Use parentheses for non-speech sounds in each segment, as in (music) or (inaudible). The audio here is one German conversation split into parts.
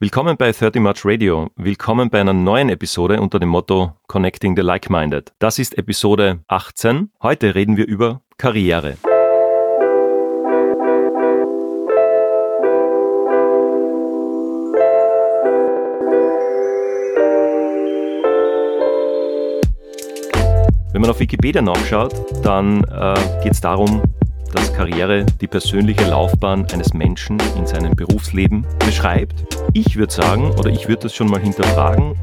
Willkommen bei 30 March Radio. Willkommen bei einer neuen Episode unter dem Motto Connecting the Like-Minded. Das ist Episode 18. Heute reden wir über Karriere. Wenn man auf Wikipedia nachschaut, dann äh, geht es darum, dass Karriere die persönliche Laufbahn eines Menschen in seinem Berufsleben beschreibt. Ich würde sagen, oder ich würde das schon mal hinterfragen,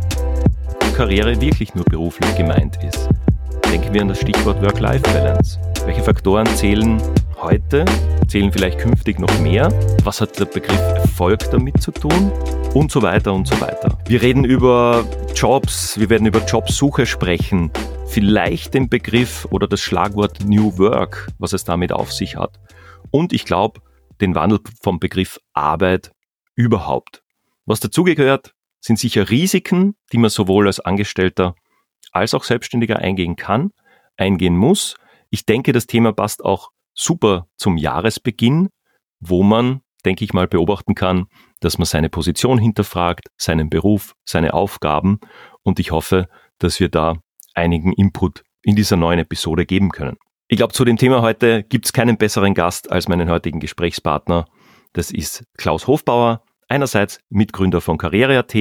ob Karriere wirklich nur beruflich gemeint ist. Denken wir an das Stichwort Work-Life-Balance. Welche Faktoren zählen heute, zählen vielleicht künftig noch mehr? Was hat der Begriff Erfolg damit zu tun? Und so weiter und so weiter. Wir reden über Jobs, wir werden über Jobsuche sprechen, vielleicht den Begriff oder das Schlagwort New Work, was es damit auf sich hat. Und ich glaube, den Wandel vom Begriff Arbeit überhaupt. Was dazugehört, sind sicher Risiken, die man sowohl als Angestellter als auch Selbstständiger eingehen kann, eingehen muss. Ich denke, das Thema passt auch super zum Jahresbeginn, wo man, denke ich mal, beobachten kann, dass man seine Position hinterfragt, seinen Beruf, seine Aufgaben und ich hoffe, dass wir da einigen Input in dieser neuen Episode geben können. Ich glaube, zu dem Thema heute gibt es keinen besseren Gast als meinen heutigen Gesprächspartner. Das ist Klaus Hofbauer, einerseits Mitgründer von Karriere.at,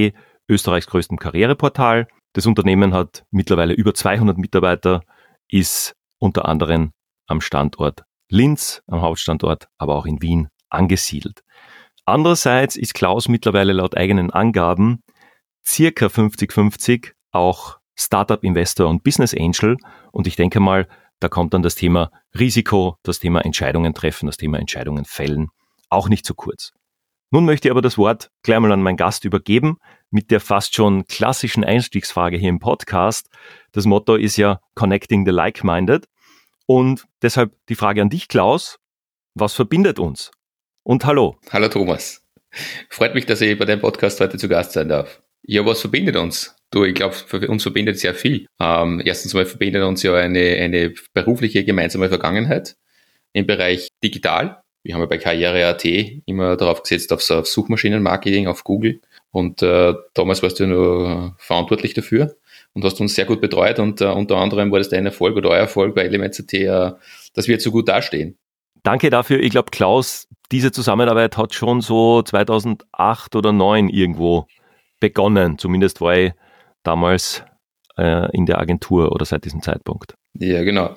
Österreichs größtem Karriereportal. Das Unternehmen hat mittlerweile über 200 Mitarbeiter, ist unter anderem am Standort Linz, am Hauptstandort, aber auch in Wien angesiedelt. Andererseits ist Klaus mittlerweile laut eigenen Angaben circa 50-50 auch Startup-Investor und Business Angel. Und ich denke mal, da kommt dann das Thema Risiko, das Thema Entscheidungen treffen, das Thema Entscheidungen fällen auch nicht zu kurz. Nun möchte ich aber das Wort gleich mal an meinen Gast übergeben mit der fast schon klassischen Einstiegsfrage hier im Podcast. Das Motto ist ja Connecting the Like-Minded. Und deshalb die Frage an dich, Klaus. Was verbindet uns? Und hallo. Hallo Thomas. Freut mich, dass ich bei deinem Podcast heute zu Gast sein darf. Ja, was verbindet uns? Du, ich glaube, uns verbindet sehr viel. Ähm, erstens mal verbindet uns ja eine, eine berufliche gemeinsame Vergangenheit im Bereich digital. Wir haben ja bei Karriere.at immer darauf gesetzt, auf, auf Suchmaschinenmarketing, auf Google. Und äh, damals warst du nur verantwortlich dafür und hast uns sehr gut betreut. Und äh, unter anderem war das dein Erfolg oder euer Erfolg bei Elements.at, äh, dass wir jetzt so gut dastehen. Danke dafür. Ich glaube, Klaus, diese Zusammenarbeit hat schon so 2008 oder 2009 irgendwo begonnen. Zumindest war ich damals äh, in der Agentur oder seit diesem Zeitpunkt. Ja, genau.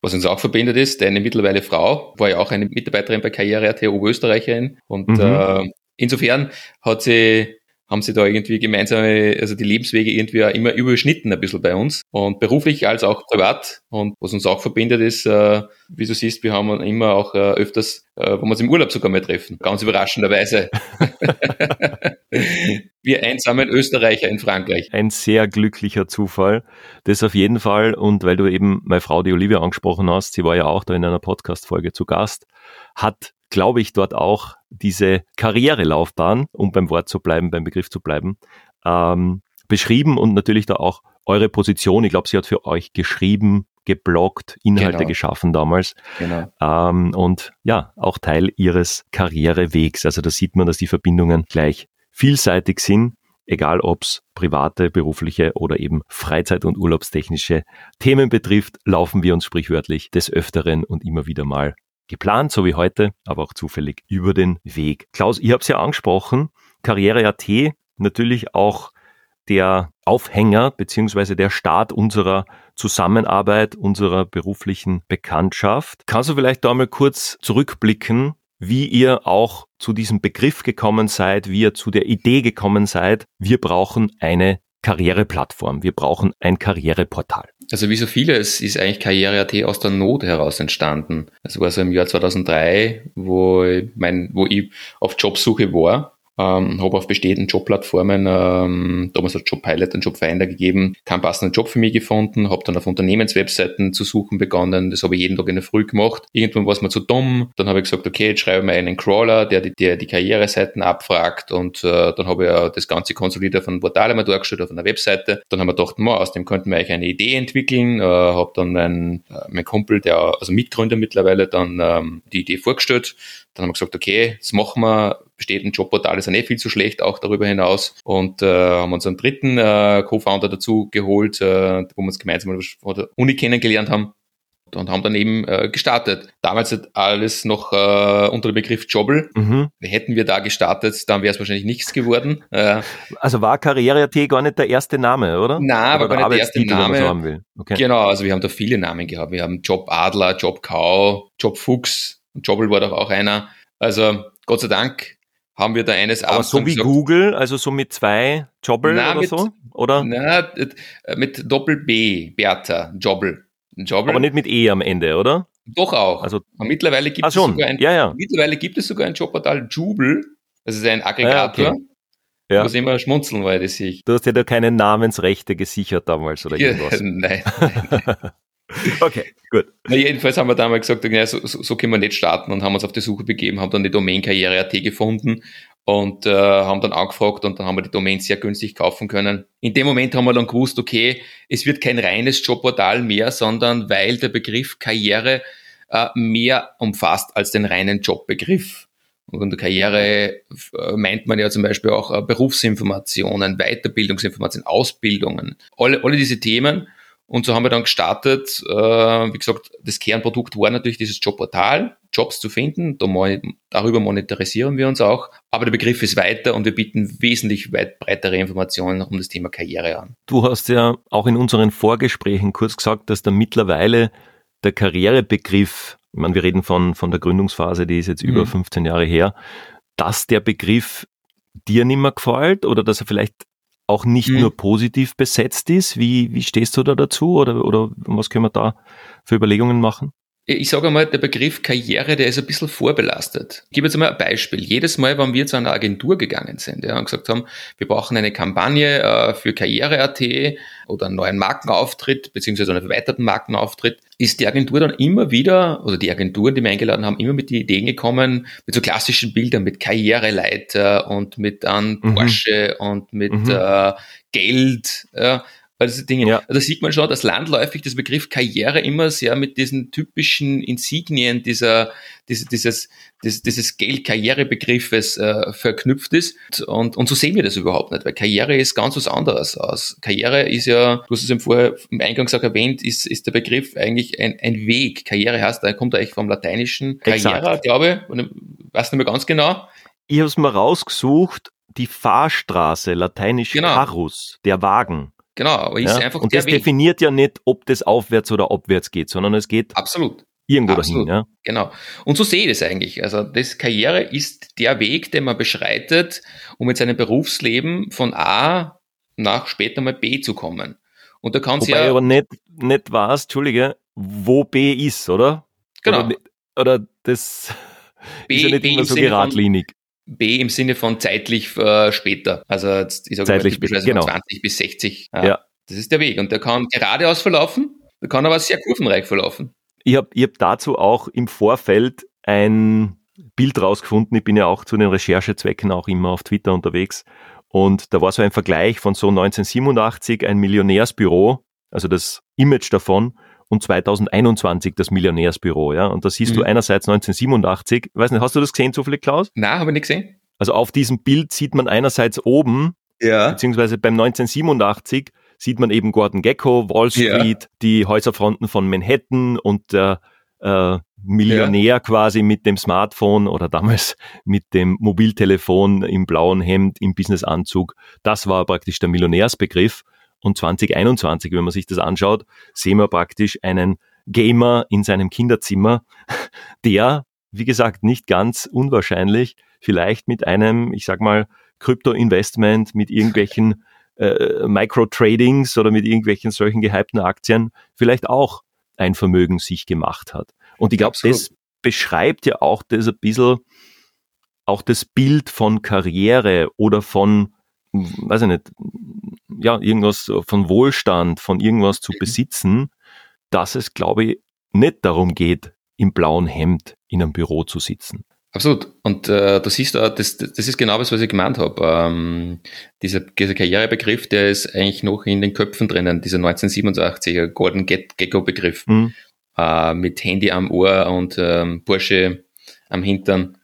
Was uns auch verbindet ist, deine mittlerweile Frau war ja auch eine Mitarbeiterin bei Karriere.at, Oberösterreicherin. Und mhm. äh, insofern hat sie haben sie da irgendwie gemeinsame, also die Lebenswege irgendwie auch immer überschnitten ein bisschen bei uns und beruflich als auch privat. Und was uns auch verbindet ist, äh, wie du siehst, wir haben immer auch äh, öfters, äh, wo wir uns im Urlaub sogar mal treffen, ganz überraschenderweise. (laughs) wir einsamen Österreicher in Frankreich. Ein sehr glücklicher Zufall. Das auf jeden Fall. Und weil du eben meine Frau, die Olivia, angesprochen hast, sie war ja auch da in einer Podcast-Folge zu Gast, hat glaube ich, dort auch diese Karrierelaufbahn, um beim Wort zu bleiben, beim Begriff zu bleiben, ähm, beschrieben und natürlich da auch eure Position. Ich glaube, sie hat für euch geschrieben, gebloggt, Inhalte genau. geschaffen damals. Genau. Ähm, und ja, auch Teil ihres Karrierewegs. Also da sieht man, dass die Verbindungen gleich vielseitig sind, egal ob es private, berufliche oder eben Freizeit- und urlaubstechnische Themen betrifft, laufen wir uns sprichwörtlich des Öfteren und immer wieder mal geplant, so wie heute, aber auch zufällig über den Weg. Klaus, ich habe es ja angesprochen, Karriere.at, natürlich auch der Aufhänger beziehungsweise der Start unserer Zusammenarbeit, unserer beruflichen Bekanntschaft. Kannst du vielleicht da mal kurz zurückblicken, wie ihr auch zu diesem Begriff gekommen seid, wie ihr zu der Idee gekommen seid, wir brauchen eine Karriereplattform, wir brauchen ein Karriereportal. Also wie so vieles ist eigentlich Karriere.at aus der Not heraus entstanden. Es war so im Jahr 2003, wo ich, mein, wo ich auf Jobsuche war ähm, habe auf bestehenden Jobplattformen, ähm, damals hat Jobpilot und Jobfinder gegeben, keinen passenden Job für mich gefunden, habe dann auf Unternehmenswebseiten zu suchen begonnen, das habe ich jeden Tag in der Früh gemacht. Irgendwann war es mir zu dumm, dann habe ich gesagt, okay, jetzt schreibe ich mir einen Crawler, der die, der die Karriereseiten abfragt und äh, dann habe ich ja das Ganze konsolidiert auf einem Portal einmal dargestellt, auf einer Webseite. Dann haben wir gedacht, ma, aus dem könnten wir eigentlich eine Idee entwickeln, äh, habe dann mein, äh, mein Kumpel, der also Mitgründer mittlerweile, dann ähm, die Idee vorgestellt Dann haben wir gesagt, okay, das machen wir, besteht ein Jobportal, ist ja nicht viel zu schlecht, auch darüber hinaus. Und äh, haben uns einen dritten äh, Co-Founder dazu geholt, äh, wo wir uns gemeinsam von der Uni kennengelernt haben und haben dann eben äh, gestartet. Damals hat alles noch äh, unter dem Begriff Jobble. Mhm. Hätten wir da gestartet, dann wäre es wahrscheinlich nichts geworden. Äh, also war Karriere.at gar nicht der erste Name, oder? Nein, aber gar nicht der erste Name. So okay. Genau, also wir haben da viele Namen gehabt. Wir haben Job Adler, Job Kau, Job Fuchs, Jobble war doch auch einer. Also Gott sei Dank haben wir da eines Aber so wie gesagt, Google, also so mit zwei Jobble oder mit, so? Oder? Na, mit Doppel B, Bertha, Jobble. Jobble. Aber nicht mit E am Ende, oder? Doch auch. Also, mittlerweile, gibt es sogar ein, ja, ja. mittlerweile gibt es sogar ein Jobportal Jubel. Das ist ein Aggregator. Ja, okay. Ja. Ich muss immer schmunzeln, weil das ich. Du hast ja da keine Namensrechte gesichert damals oder irgendwas. (laughs) nein, nein, nein. (laughs) okay, gut. Na, jedenfalls haben wir damals gesagt, ja, so, so, so können wir nicht starten und haben uns auf die Suche begeben, haben dann die Domain Karriere.at gefunden und äh, haben dann angefragt und dann haben wir die Domain sehr günstig kaufen können. In dem Moment haben wir dann gewusst, okay, es wird kein reines Jobportal mehr, sondern weil der Begriff Karriere äh, mehr umfasst als den reinen Jobbegriff. Und unter Karriere äh, meint man ja zum Beispiel auch äh, Berufsinformationen, Weiterbildungsinformationen, Ausbildungen, alle, alle diese Themen. Und so haben wir dann gestartet. Äh, wie gesagt, das Kernprodukt war natürlich dieses Jobportal, Jobs zu finden. darüber monetarisieren wir uns auch. Aber der Begriff ist weiter und wir bieten wesentlich weit breitere Informationen um das Thema Karriere an. Du hast ja auch in unseren Vorgesprächen kurz gesagt, dass da mittlerweile der Karrierebegriff, ich meine, wir reden von, von der Gründungsphase, die ist jetzt mhm. über 15 Jahre her, dass der Begriff dir nicht mehr gefällt oder dass er vielleicht auch nicht mhm. nur positiv besetzt ist. Wie, wie stehst du da dazu oder, oder was können wir da für Überlegungen machen? Ich sage einmal, der Begriff Karriere, der ist ein bisschen vorbelastet. Ich gebe jetzt mal ein Beispiel. Jedes Mal, wenn wir zu einer Agentur gegangen sind ja, und gesagt haben, wir brauchen eine Kampagne äh, für Karriere.at oder einen neuen Markenauftritt, beziehungsweise einen erweiterten Markenauftritt, ist die Agentur dann immer wieder, oder die Agenturen, die wir eingeladen haben, immer mit den Ideen gekommen, mit so klassischen Bildern, mit Karriereleiter und mit einem mhm. Porsche und mit mhm. äh, Geld. Ja all diese Dinge. Ja. Also da sieht man schon, dass landläufig das Begriff Karriere immer sehr mit diesen typischen Insignien dieser, dieses, dieses, dieses, dieses Geld-Karrierebegriffes äh, verknüpft ist. Und, und so sehen wir das überhaupt nicht, weil Karriere ist ganz was anderes aus. Karriere ist ja, du hast es im, Vor im Eingangs auch erwähnt, ist, ist der Begriff eigentlich ein, ein Weg. Karriere heißt, da kommt er eigentlich vom lateinischen Karriere, glaube ich, weiß nicht mehr ganz genau. Ich habe es mal rausgesucht, die Fahrstraße, lateinisch genau. Carus, der Wagen. Genau, aber ist ja? einfach Und das Weg. definiert ja nicht, ob das aufwärts oder abwärts geht, sondern es geht Absolut. irgendwo Absolut. dahin. Ja? Genau. Und so sehe ich das eigentlich. Also das Karriere ist der Weg, den man beschreitet, um mit seinem Berufsleben von A nach später mal B zu kommen. Und da kann Wobei ja, aber nicht, nicht weiß, Entschuldige, wo B ist, oder? Genau. Oder, oder das B, ist ja nicht B immer so geradlinig. B im Sinne von zeitlich äh, später. Also ich sage zeitlich typischerweise genau. von 20 bis 60. Ja, ja. Das ist der Weg. Und der kann geradeaus verlaufen, der kann aber sehr kurvenreich verlaufen. Ich habe ich hab dazu auch im Vorfeld ein Bild rausgefunden. Ich bin ja auch zu den Recherchezwecken auch immer auf Twitter unterwegs. Und da war so ein Vergleich von so 1987 ein Millionärsbüro, also das Image davon, und 2021 das Millionärsbüro, ja. Und da siehst mhm. du einerseits 1987, weiß nicht, hast du das gesehen zufällig, Klaus? Nein, habe ich nicht gesehen. Also auf diesem Bild sieht man einerseits oben, ja. beziehungsweise beim 1987 sieht man eben Gordon Gecko, Wall Street, ja. die Häuserfronten von Manhattan und der äh, Millionär ja. quasi mit dem Smartphone oder damals (laughs) mit dem Mobiltelefon im blauen Hemd, im Businessanzug. Das war praktisch der Millionärsbegriff. Und 2021, wenn man sich das anschaut, sehen wir praktisch einen Gamer in seinem Kinderzimmer, (laughs) der, wie gesagt, nicht ganz unwahrscheinlich, vielleicht mit einem, ich sag mal, Krypto-Investment, mit irgendwelchen äh, Micro-Tradings oder mit irgendwelchen solchen gehypten Aktien vielleicht auch ein Vermögen sich gemacht hat. Und ich glaube, das beschreibt ja auch das ein bisschen, auch das Bild von Karriere oder von, weiß ich nicht, ja, irgendwas von Wohlstand, von irgendwas zu mhm. besitzen, dass es, glaube ich, nicht darum geht, im blauen Hemd in einem Büro zu sitzen. Absolut. Und äh, du siehst, äh, das, das ist genau das, was ich gemeint habe. Ähm, dieser, dieser Karrierebegriff, der ist eigentlich noch in den Köpfen drinnen, dieser 1987er Golden Gecko-Begriff mhm. äh, mit Handy am Ohr und ähm, Porsche am Hintern.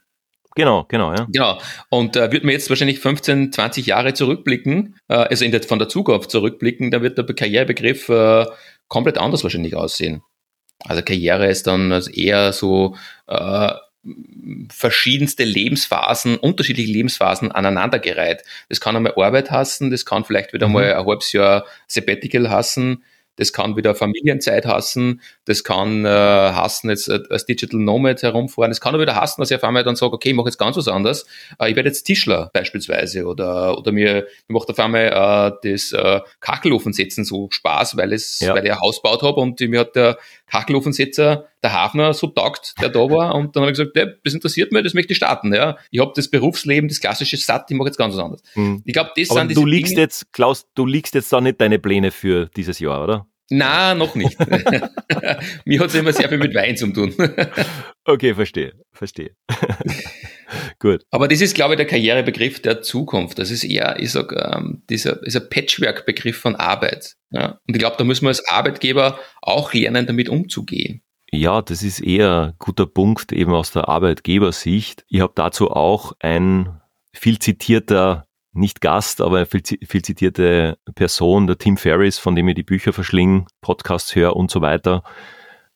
Genau, genau, ja. Genau. Und äh, wird man jetzt wahrscheinlich 15, 20 Jahre zurückblicken, äh, also in der, von der Zukunft zurückblicken, da wird der Karrierebegriff äh, komplett anders wahrscheinlich aussehen. Also Karriere ist dann also eher so äh, verschiedenste Lebensphasen, unterschiedliche Lebensphasen aneinandergereiht. Das kann einmal Arbeit hassen, das kann vielleicht wieder mhm. mal ein halbes Jahr Sabbatical hassen, das kann wieder Familienzeit hassen, das kann äh, hassen, jetzt äh, als Digital Nomad herumfahren, das kann auch wieder hassen, dass ich auf einmal dann sage, okay, ich mache jetzt ganz was anderes, äh, ich werde jetzt Tischler beispielsweise oder, oder mir, mir macht auf einmal äh, das äh, Kachelofensetzen so Spaß, weil, es, ja. weil ich ein Haus gebaut habe und mir hat der Kachelofensetzer, der Hafner, so taugt, der da war und dann habe ich gesagt, das interessiert mich, das möchte ich starten. Ja. Ich habe das Berufsleben, das klassische Satt, ich mache jetzt ganz was anderes. Mhm. Ich glaube, das Aber sind diese du liegst Dinge, jetzt, Klaus, du liegst jetzt da nicht deine Pläne für dieses Jahr, oder? Na, noch nicht. (laughs) Mir hat es immer sehr viel mit Wein zu tun. (laughs) okay, verstehe, verstehe. (laughs) Gut. Aber das ist, glaube ich, der Karrierebegriff der Zukunft. Das ist eher, ich sag, ähm, dieser, dieser Patchwork-Begriff von Arbeit. Ja? Und ich glaube, da müssen wir als Arbeitgeber auch lernen, damit umzugehen. Ja, das ist eher ein guter Punkt eben aus der Arbeitgebersicht. Ich habe dazu auch ein viel zitierter nicht Gast, aber viel, viel zitierte Person, der Tim Ferriss, von dem ich die Bücher verschlingen, Podcasts höre und so weiter,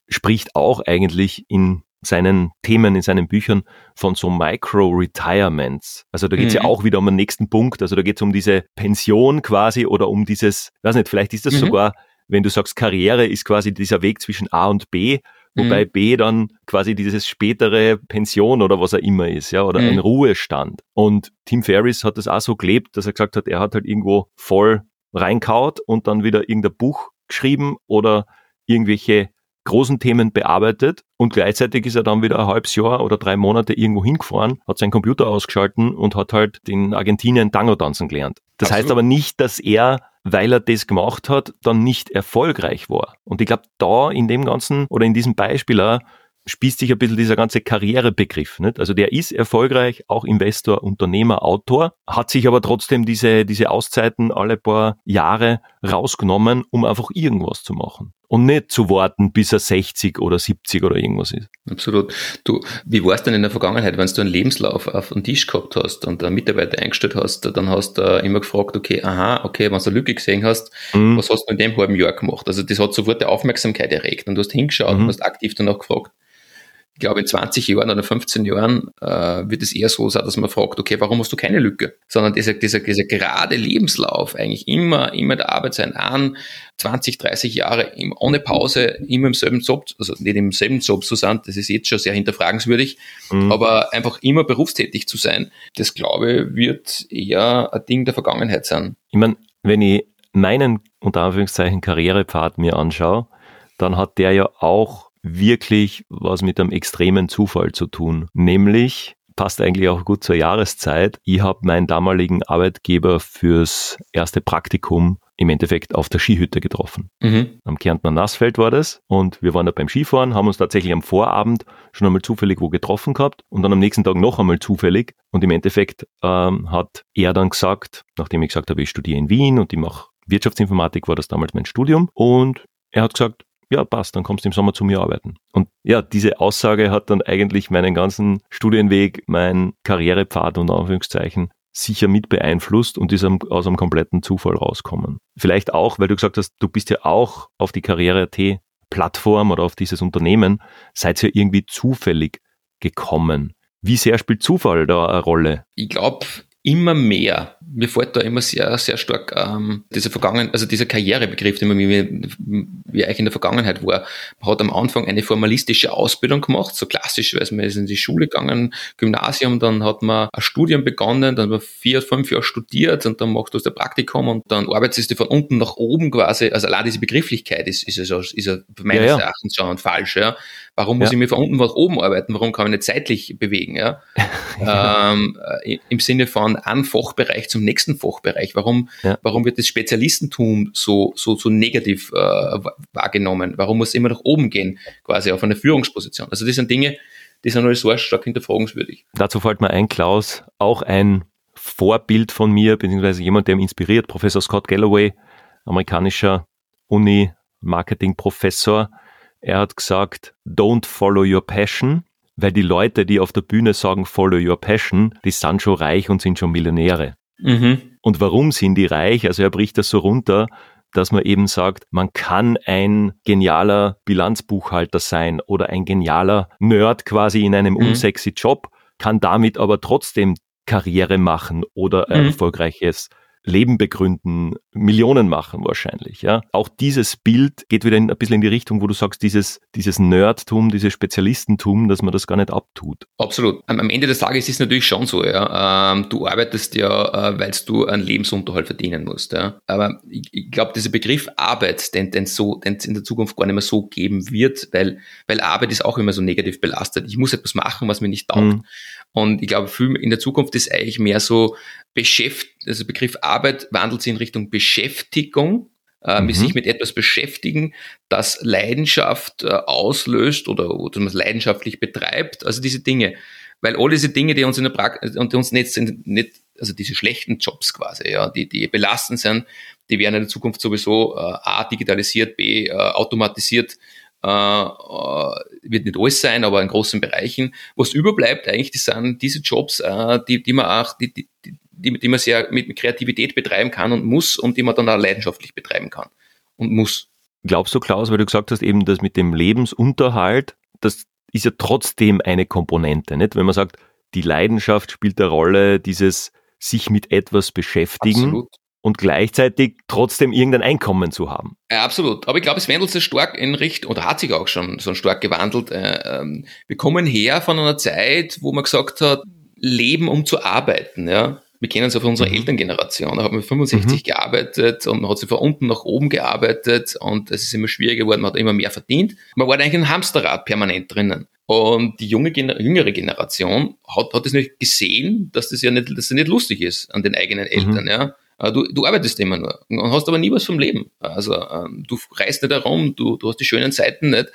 spricht auch eigentlich in seinen Themen, in seinen Büchern von so Micro-Retirements. Also da geht es mhm. ja auch wieder um den nächsten Punkt. Also da geht es um diese Pension quasi oder um dieses, weiß nicht, vielleicht ist das mhm. sogar, wenn du sagst, Karriere ist quasi dieser Weg zwischen A und B wobei mhm. B dann quasi dieses spätere Pension oder was er immer ist, ja, oder mhm. ein Ruhestand. Und Tim Ferriss hat das auch so gelebt, dass er gesagt hat, er hat halt irgendwo voll reinkaut und dann wieder irgendein Buch geschrieben oder irgendwelche großen Themen bearbeitet und gleichzeitig ist er dann wieder ein halbes Jahr oder drei Monate irgendwo hingefahren, hat seinen Computer ausgeschalten und hat halt in Argentinien Tango tanzen gelernt. Das Absolut. heißt aber nicht, dass er weil er das gemacht hat, dann nicht erfolgreich war. Und ich glaube, da in dem Ganzen oder in diesem Beispiel auch spießt sich ein bisschen dieser ganze Karrierebegriff. Nicht? Also der ist erfolgreich, auch Investor, Unternehmer, Autor, hat sich aber trotzdem diese, diese Auszeiten alle paar Jahre rausgenommen, um einfach irgendwas zu machen. Und nicht zu warten, bis er 60 oder 70 oder irgendwas ist. Absolut. Du, wie war es denn in der Vergangenheit, wenn du einen Lebenslauf auf den Tisch gehabt hast und einen Mitarbeiter eingestellt hast, dann hast du immer gefragt, okay, aha, okay, wenn du eine Lücke gesehen hast, mhm. was hast du in dem halben Jahr gemacht? Also das hat sofort die Aufmerksamkeit erregt und du hast hingeschaut mhm. und hast aktiv danach gefragt ich glaube, in 20 Jahren oder 15 Jahren äh, wird es eher so sein, dass man fragt, okay, warum hast du keine Lücke? Sondern dieser, dieser, dieser gerade Lebenslauf, eigentlich immer, immer der Arbeit sein an, 20, 30 Jahre im, ohne Pause, immer im selben Job, also nicht im selben Job zu sein, das ist jetzt schon sehr hinterfragenswürdig, mhm. aber einfach immer berufstätig zu sein, das glaube ich, wird eher ein Ding der Vergangenheit sein. Ich meine, wenn ich meinen, unter Anführungszeichen, Karrierepfad mir anschaue, dann hat der ja auch wirklich was mit einem extremen Zufall zu tun. Nämlich, passt eigentlich auch gut zur Jahreszeit, ich habe meinen damaligen Arbeitgeber fürs erste Praktikum im Endeffekt auf der Skihütte getroffen. Mhm. Am Kärntner Nassfeld war das und wir waren da beim Skifahren, haben uns tatsächlich am Vorabend schon einmal zufällig wo getroffen gehabt und dann am nächsten Tag noch einmal zufällig und im Endeffekt ähm, hat er dann gesagt, nachdem ich gesagt habe, ich studiere in Wien und ich mache Wirtschaftsinformatik, war das damals mein Studium und er hat gesagt, ja, passt, dann kommst du im Sommer zu mir arbeiten. Und ja, diese Aussage hat dann eigentlich meinen ganzen Studienweg, mein Karrierepfad und Anführungszeichen sicher mit beeinflusst und ist aus einem kompletten Zufall rauskommen. Vielleicht auch, weil du gesagt hast, du bist ja auch auf die Karriere.at Plattform oder auf dieses Unternehmen, seid ihr irgendwie zufällig gekommen. Wie sehr spielt Zufall da eine Rolle? Ich glaube, immer mehr. Mir fällt da immer sehr, sehr stark ähm, dieser Vergangen, also dieser Karrierebegriff, den man wie, wie eigentlich in der Vergangenheit war. Man hat am Anfang eine formalistische Ausbildung gemacht, so klassisch, weil man ist in die Schule gegangen, Gymnasium, dann hat man ein Studium begonnen, dann hat man vier, fünf Jahre studiert und dann machst du das Praktikum und dann arbeitest du von unten nach oben quasi. Also allein diese Begrifflichkeit ist, ist, also, ist ja meines ja, ja. Erachtens schon falsch. Ja. Warum muss ja. ich mir von unten nach oben arbeiten? Warum kann ich nicht zeitlich bewegen? (laughs) Ja? ähm, äh, Im Sinne von einem Fachbereich zum nächsten Fachbereich. Warum, ja. warum wird das Spezialistentum so, so, so negativ äh, wahrgenommen? Warum muss es immer nach oben gehen, quasi auf eine Führungsposition? Also das sind Dinge, die sind alles so stark hinterfragenswürdig. Dazu fällt mir ein, Klaus, auch ein Vorbild von mir, beziehungsweise jemand, der mich inspiriert, Professor Scott Galloway, amerikanischer Uni-Marketing-Professor. Er hat gesagt, don't follow your passion, weil die Leute, die auf der Bühne sagen, follow your passion, die sind schon reich und sind schon Millionäre. Mhm. Und warum sind die reich? Also er bricht das so runter, dass man eben sagt, man kann ein genialer Bilanzbuchhalter sein oder ein genialer Nerd quasi in einem mhm. unsexy Job, kann damit aber trotzdem Karriere machen oder ein mhm. erfolgreiches Leben begründen, Millionen machen wahrscheinlich. Ja? Auch dieses Bild geht wieder in, ein bisschen in die Richtung, wo du sagst, dieses, dieses Nerdtum, dieses Spezialistentum, dass man das gar nicht abtut. Absolut. Am Ende des Tages ist es natürlich schon so, ja. Ähm, du arbeitest ja, äh, weil du einen Lebensunterhalt verdienen musst. Ja. Aber ich, ich glaube, dieser Begriff Arbeit, den den so, den es in der Zukunft gar nicht mehr so geben wird, weil, weil Arbeit ist auch immer so negativ belastet. Ich muss etwas machen, was mir nicht taugt. Mhm. Und ich glaube, in der Zukunft ist eigentlich mehr so Beschäft also Begriff Arbeit wandelt sich in Richtung Beschäftigung, äh, mhm. sich mit etwas beschäftigen, das Leidenschaft äh, auslöst oder, oder man es leidenschaftlich betreibt. Also diese Dinge. Weil all diese Dinge, die uns in der Praxis, und uns nicht, sind, nicht, also diese schlechten Jobs quasi, ja, die, die belastend sind, die werden in der Zukunft sowieso äh, A, digitalisiert, B, äh, automatisiert äh, wird nicht alles sein, aber in großen Bereichen. Was überbleibt eigentlich, das sind diese Jobs, äh, die, die man auch, die, die, die, die man sehr mit, mit Kreativität betreiben kann und muss und die man dann auch leidenschaftlich betreiben kann und muss. Glaubst du, Klaus, weil du gesagt hast, eben das mit dem Lebensunterhalt, das ist ja trotzdem eine Komponente, nicht? Wenn man sagt, die Leidenschaft spielt eine Rolle, dieses sich mit etwas beschäftigen. Absolut und gleichzeitig trotzdem irgendein Einkommen zu haben. Ja, absolut. Aber ich glaube, es wandelt sich stark in Richtung, oder hat sich auch schon so stark gewandelt. Äh, ähm, wir kommen her von einer Zeit, wo man gesagt hat, Leben um zu arbeiten, ja. Wir kennen es ja von unserer mhm. Elterngeneration. Da hat man 65 mhm. gearbeitet und man hat sich von unten nach oben gearbeitet und es ist immer schwieriger geworden, man hat immer mehr verdient. Man war eigentlich ein Hamsterrad permanent drinnen. Und die junge, jüngere Generation hat, hat es nicht gesehen, dass das ja nicht, dass das nicht lustig ist an den eigenen mhm. Eltern, mhm. ja. Äh, du, du arbeitest immer nur und hast aber nie was vom Leben. Also ähm, du reist nicht herum, du, du hast die schönen Seiten nicht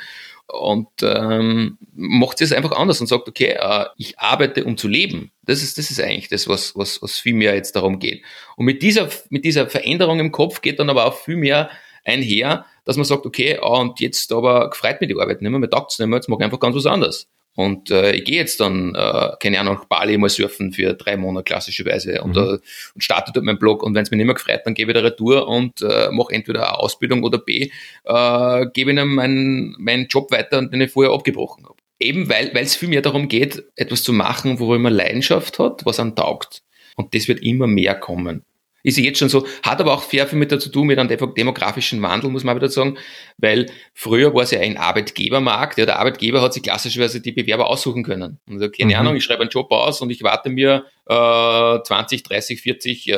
und ähm, macht es einfach anders und sagt, okay, äh, ich arbeite, um zu leben. Das ist, das ist eigentlich das, was, was, was viel mehr jetzt darum geht. Und mit dieser, mit dieser Veränderung im Kopf geht dann aber auch viel mehr einher, dass man sagt, okay, ah, und jetzt aber gefreut mir die Arbeit nicht mehr, mir taugt es nicht mehr, jetzt mache ich einfach ganz was anderes. Und äh, ich gehe jetzt dann, äh, keine Ahnung, nach Bali mal surfen für drei Monate klassischerweise und, mhm. äh, und starte dort meinen Blog. Und wenn es mir nicht mehr gefreut, dann gebe ich wieder Retour und äh, mache entweder eine Ausbildung oder B, äh, gebe ihnen meinen, meinen Job weiter, den ich vorher abgebrochen habe. Eben weil es viel mehr darum geht, etwas zu machen, worüber man Leidenschaft hat, was einem taugt. Und das wird immer mehr kommen ist jetzt schon so, hat aber auch sehr viel mit dazu tun, mit einem demografischen Wandel, muss man wieder sagen, weil früher war es ja ein Arbeitgebermarkt, ja, der Arbeitgeber hat sich klassischerweise die Bewerber aussuchen können. Also keine mhm. Ahnung, ich schreibe einen Job aus und ich warte mir äh, 20, 30, 40 äh,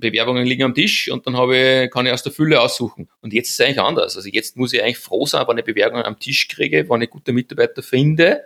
Bewerbungen liegen am Tisch und dann habe ich, kann ich aus der Fülle aussuchen. Und jetzt ist es eigentlich anders. Also jetzt muss ich eigentlich froh sein, wenn ich Bewerbungen am Tisch kriege, wenn ich gute Mitarbeiter finde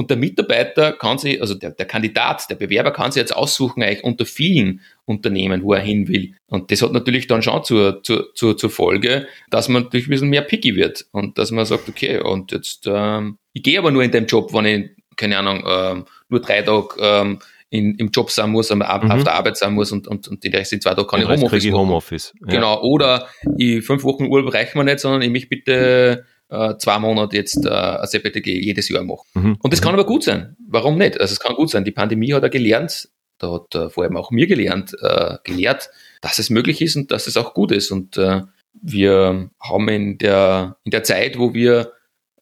und der Mitarbeiter kann sich, also der, der Kandidat, der Bewerber kann sich jetzt aussuchen, eigentlich unter vielen Unternehmen, wo er hin will. Und das hat natürlich dann schon zur, zur, zur, zur Folge, dass man natürlich ein bisschen mehr picky wird und dass man sagt, okay, und jetzt, ähm, ich gehe aber nur in dem Job, wenn ich, keine Ahnung, ähm, nur drei Tage ähm, in, im Job sein muss, am, mhm. auf der Arbeit sein muss und, und, und die restlichen zwei Tage kann ich Homeoffice. Ich Homeoffice. Ja. Genau. Oder ich, fünf Wochen Urlaub reichen wir nicht, sondern ich mich bitte äh, zwei Monate jetzt äh, ein Sabbatical jedes Jahr machen. Mhm. Und das kann aber gut sein. Warum nicht? Also es kann gut sein. Die Pandemie hat er gelernt, da hat äh, vor allem auch mir gelernt, äh, gelehrt, dass es möglich ist und dass es auch gut ist. Und äh, wir haben in der, in der Zeit, wo wir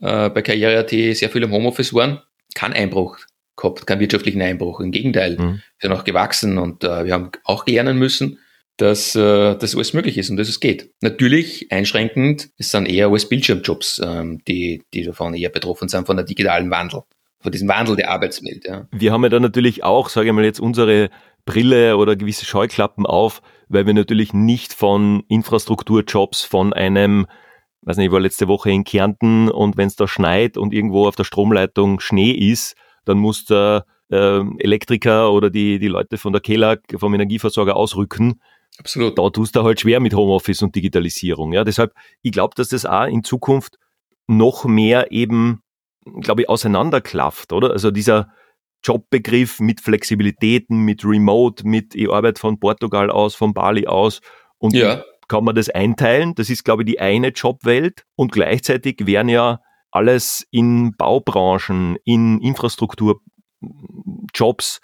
äh, bei Karriere.at sehr viel im Homeoffice waren, keinen Einbruch gehabt, keinen wirtschaftlichen Einbruch. Im Gegenteil, mhm. wir sind auch gewachsen und äh, wir haben auch lernen müssen, dass äh, das alles möglich ist und dass es geht. Natürlich einschränkend, es sind eher alles Bildschirmjobs, ähm, die, die davon eher betroffen sind, von der digitalen Wandel, von diesem Wandel der Arbeitswelt. Ja. Wir haben ja dann natürlich auch, sage ich mal jetzt, unsere Brille oder gewisse Scheuklappen auf, weil wir natürlich nicht von Infrastrukturjobs, von einem, weiß nicht, ich war letzte Woche in Kärnten und wenn es da schneit und irgendwo auf der Stromleitung Schnee ist, dann muss der äh, Elektriker oder die, die Leute von der KELAG, vom Energieversorger ausrücken Absolut. Da tust du halt schwer mit Homeoffice und Digitalisierung. Ja, deshalb, ich glaube, dass das auch in Zukunft noch mehr eben, glaube ich, auseinanderklafft, oder? Also dieser Jobbegriff mit Flexibilitäten, mit Remote, mit ich arbeite von Portugal aus, von Bali aus und ja. kann man das einteilen. Das ist, glaube ich, die eine Jobwelt und gleichzeitig werden ja alles in Baubranchen, in Infrastrukturjobs,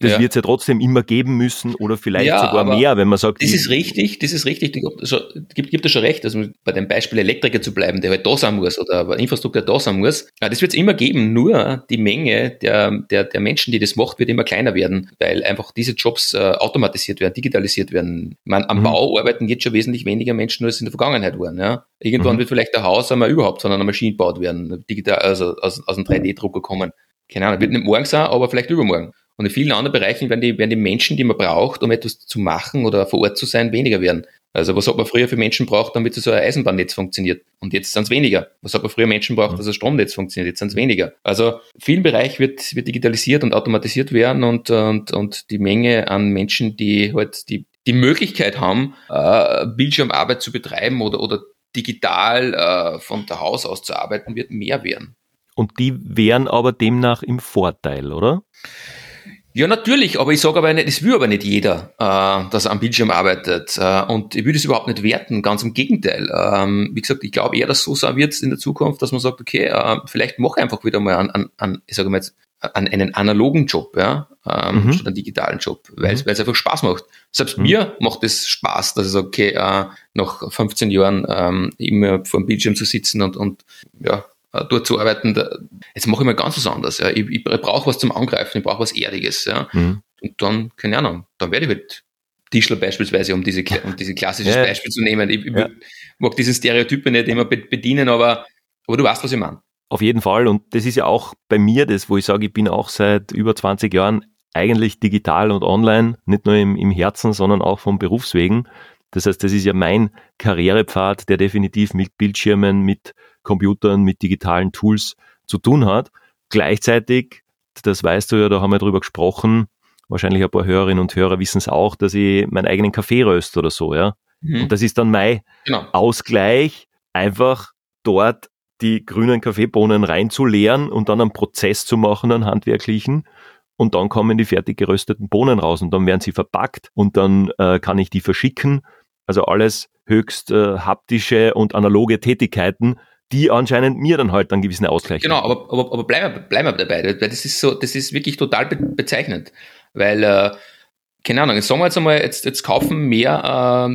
das ja. wird es ja trotzdem immer geben müssen oder vielleicht ja, sogar mehr, wenn man sagt. Das ist richtig, das ist richtig. Es gibt, gibt es schon recht, also bei dem Beispiel Elektriker zu bleiben, der halt da sein muss oder Infrastruktur da sein muss. Ja, das wird es immer geben, nur die Menge der, der, der Menschen, die das macht, wird immer kleiner werden, weil einfach diese Jobs äh, automatisiert werden, digitalisiert werden. Man, am mhm. Bau arbeiten jetzt schon wesentlich weniger Menschen, als in der Vergangenheit waren. Ja? Irgendwann mhm. wird vielleicht ein Haus einmal überhaupt von einer Maschine gebaut werden, digital, also aus, aus einem 3D-Drucker kommen. Keine Ahnung, wird nicht morgen sein, aber vielleicht übermorgen. Und in vielen anderen Bereichen werden die, werden die Menschen, die man braucht, um etwas zu machen oder vor Ort zu sein, weniger werden. Also was hat man früher für Menschen braucht, damit so ein Eisenbahnnetz funktioniert? Und jetzt sind es weniger. Was hat man früher Menschen braucht, dass ein Stromnetz funktioniert? Jetzt sind es weniger. Also vielen Bereich wird, wird digitalisiert und automatisiert werden und, und, und die Menge an Menschen, die halt die, die Möglichkeit haben, äh, Bildschirmarbeit zu betreiben oder, oder digital äh, von der Haus aus zu arbeiten, wird mehr werden. Und die wären aber demnach im Vorteil, oder? Ja, natürlich, aber ich sage aber nicht, es will aber nicht jeder, äh, dass er am Bildschirm arbeitet. Äh, und ich will das überhaupt nicht werten, ganz im Gegenteil. Ähm, wie gesagt, ich glaube eher, dass so sein wird in der Zukunft, dass man sagt, okay, äh, vielleicht mach einfach wieder mal an, an, an ich sage mal jetzt, an einen analogen Job, ja, ähm, mhm. statt einen digitalen Job, weil es mhm. einfach Spaß macht. Selbst mhm. mir macht es Spaß, dass ich sage, okay, äh, nach 15 Jahren ähm, immer vor dem Bildschirm zu sitzen und, und ja, dort zu arbeiten, da, jetzt mache ich mal ganz was anderes. Ja. Ich, ich brauche was zum Angreifen, ich brauche was Erdiges. Ja. Mhm. Und dann, keine Ahnung, dann werde ich halt Tischler beispielsweise, um diese, um diese klassisches ja. Beispiel zu nehmen. Ich, ich ja. mag diese Stereotype nicht immer bedienen, aber, aber du weißt, was ich meine. Auf jeden Fall. Und das ist ja auch bei mir das, wo ich sage, ich bin auch seit über 20 Jahren eigentlich digital und online, nicht nur im, im Herzen, sondern auch vom Berufswegen. Das heißt, das ist ja mein Karrierepfad, der definitiv mit Bildschirmen, mit Computern, mit digitalen Tools zu tun hat. Gleichzeitig, das weißt du ja, da haben wir drüber gesprochen, wahrscheinlich ein paar Hörerinnen und Hörer wissen es auch, dass ich meinen eigenen Kaffee röste oder so, ja. Mhm. Und das ist dann mein genau. Ausgleich, einfach dort die grünen Kaffeebohnen reinzuleeren und dann einen Prozess zu machen, einen handwerklichen. Und dann kommen die fertig gerösteten Bohnen raus und dann werden sie verpackt und dann äh, kann ich die verschicken. Also alles höchst äh, haptische und analoge Tätigkeiten, die anscheinend mir dann halt einen gewissen Ausgleich Genau, aber, aber, aber bleiben wir, bleiben wir dabei, weil das ist so, das ist wirklich total be bezeichnend, weil äh, keine Ahnung, jetzt sagen wir jetzt einmal, jetzt, jetzt kaufen mehr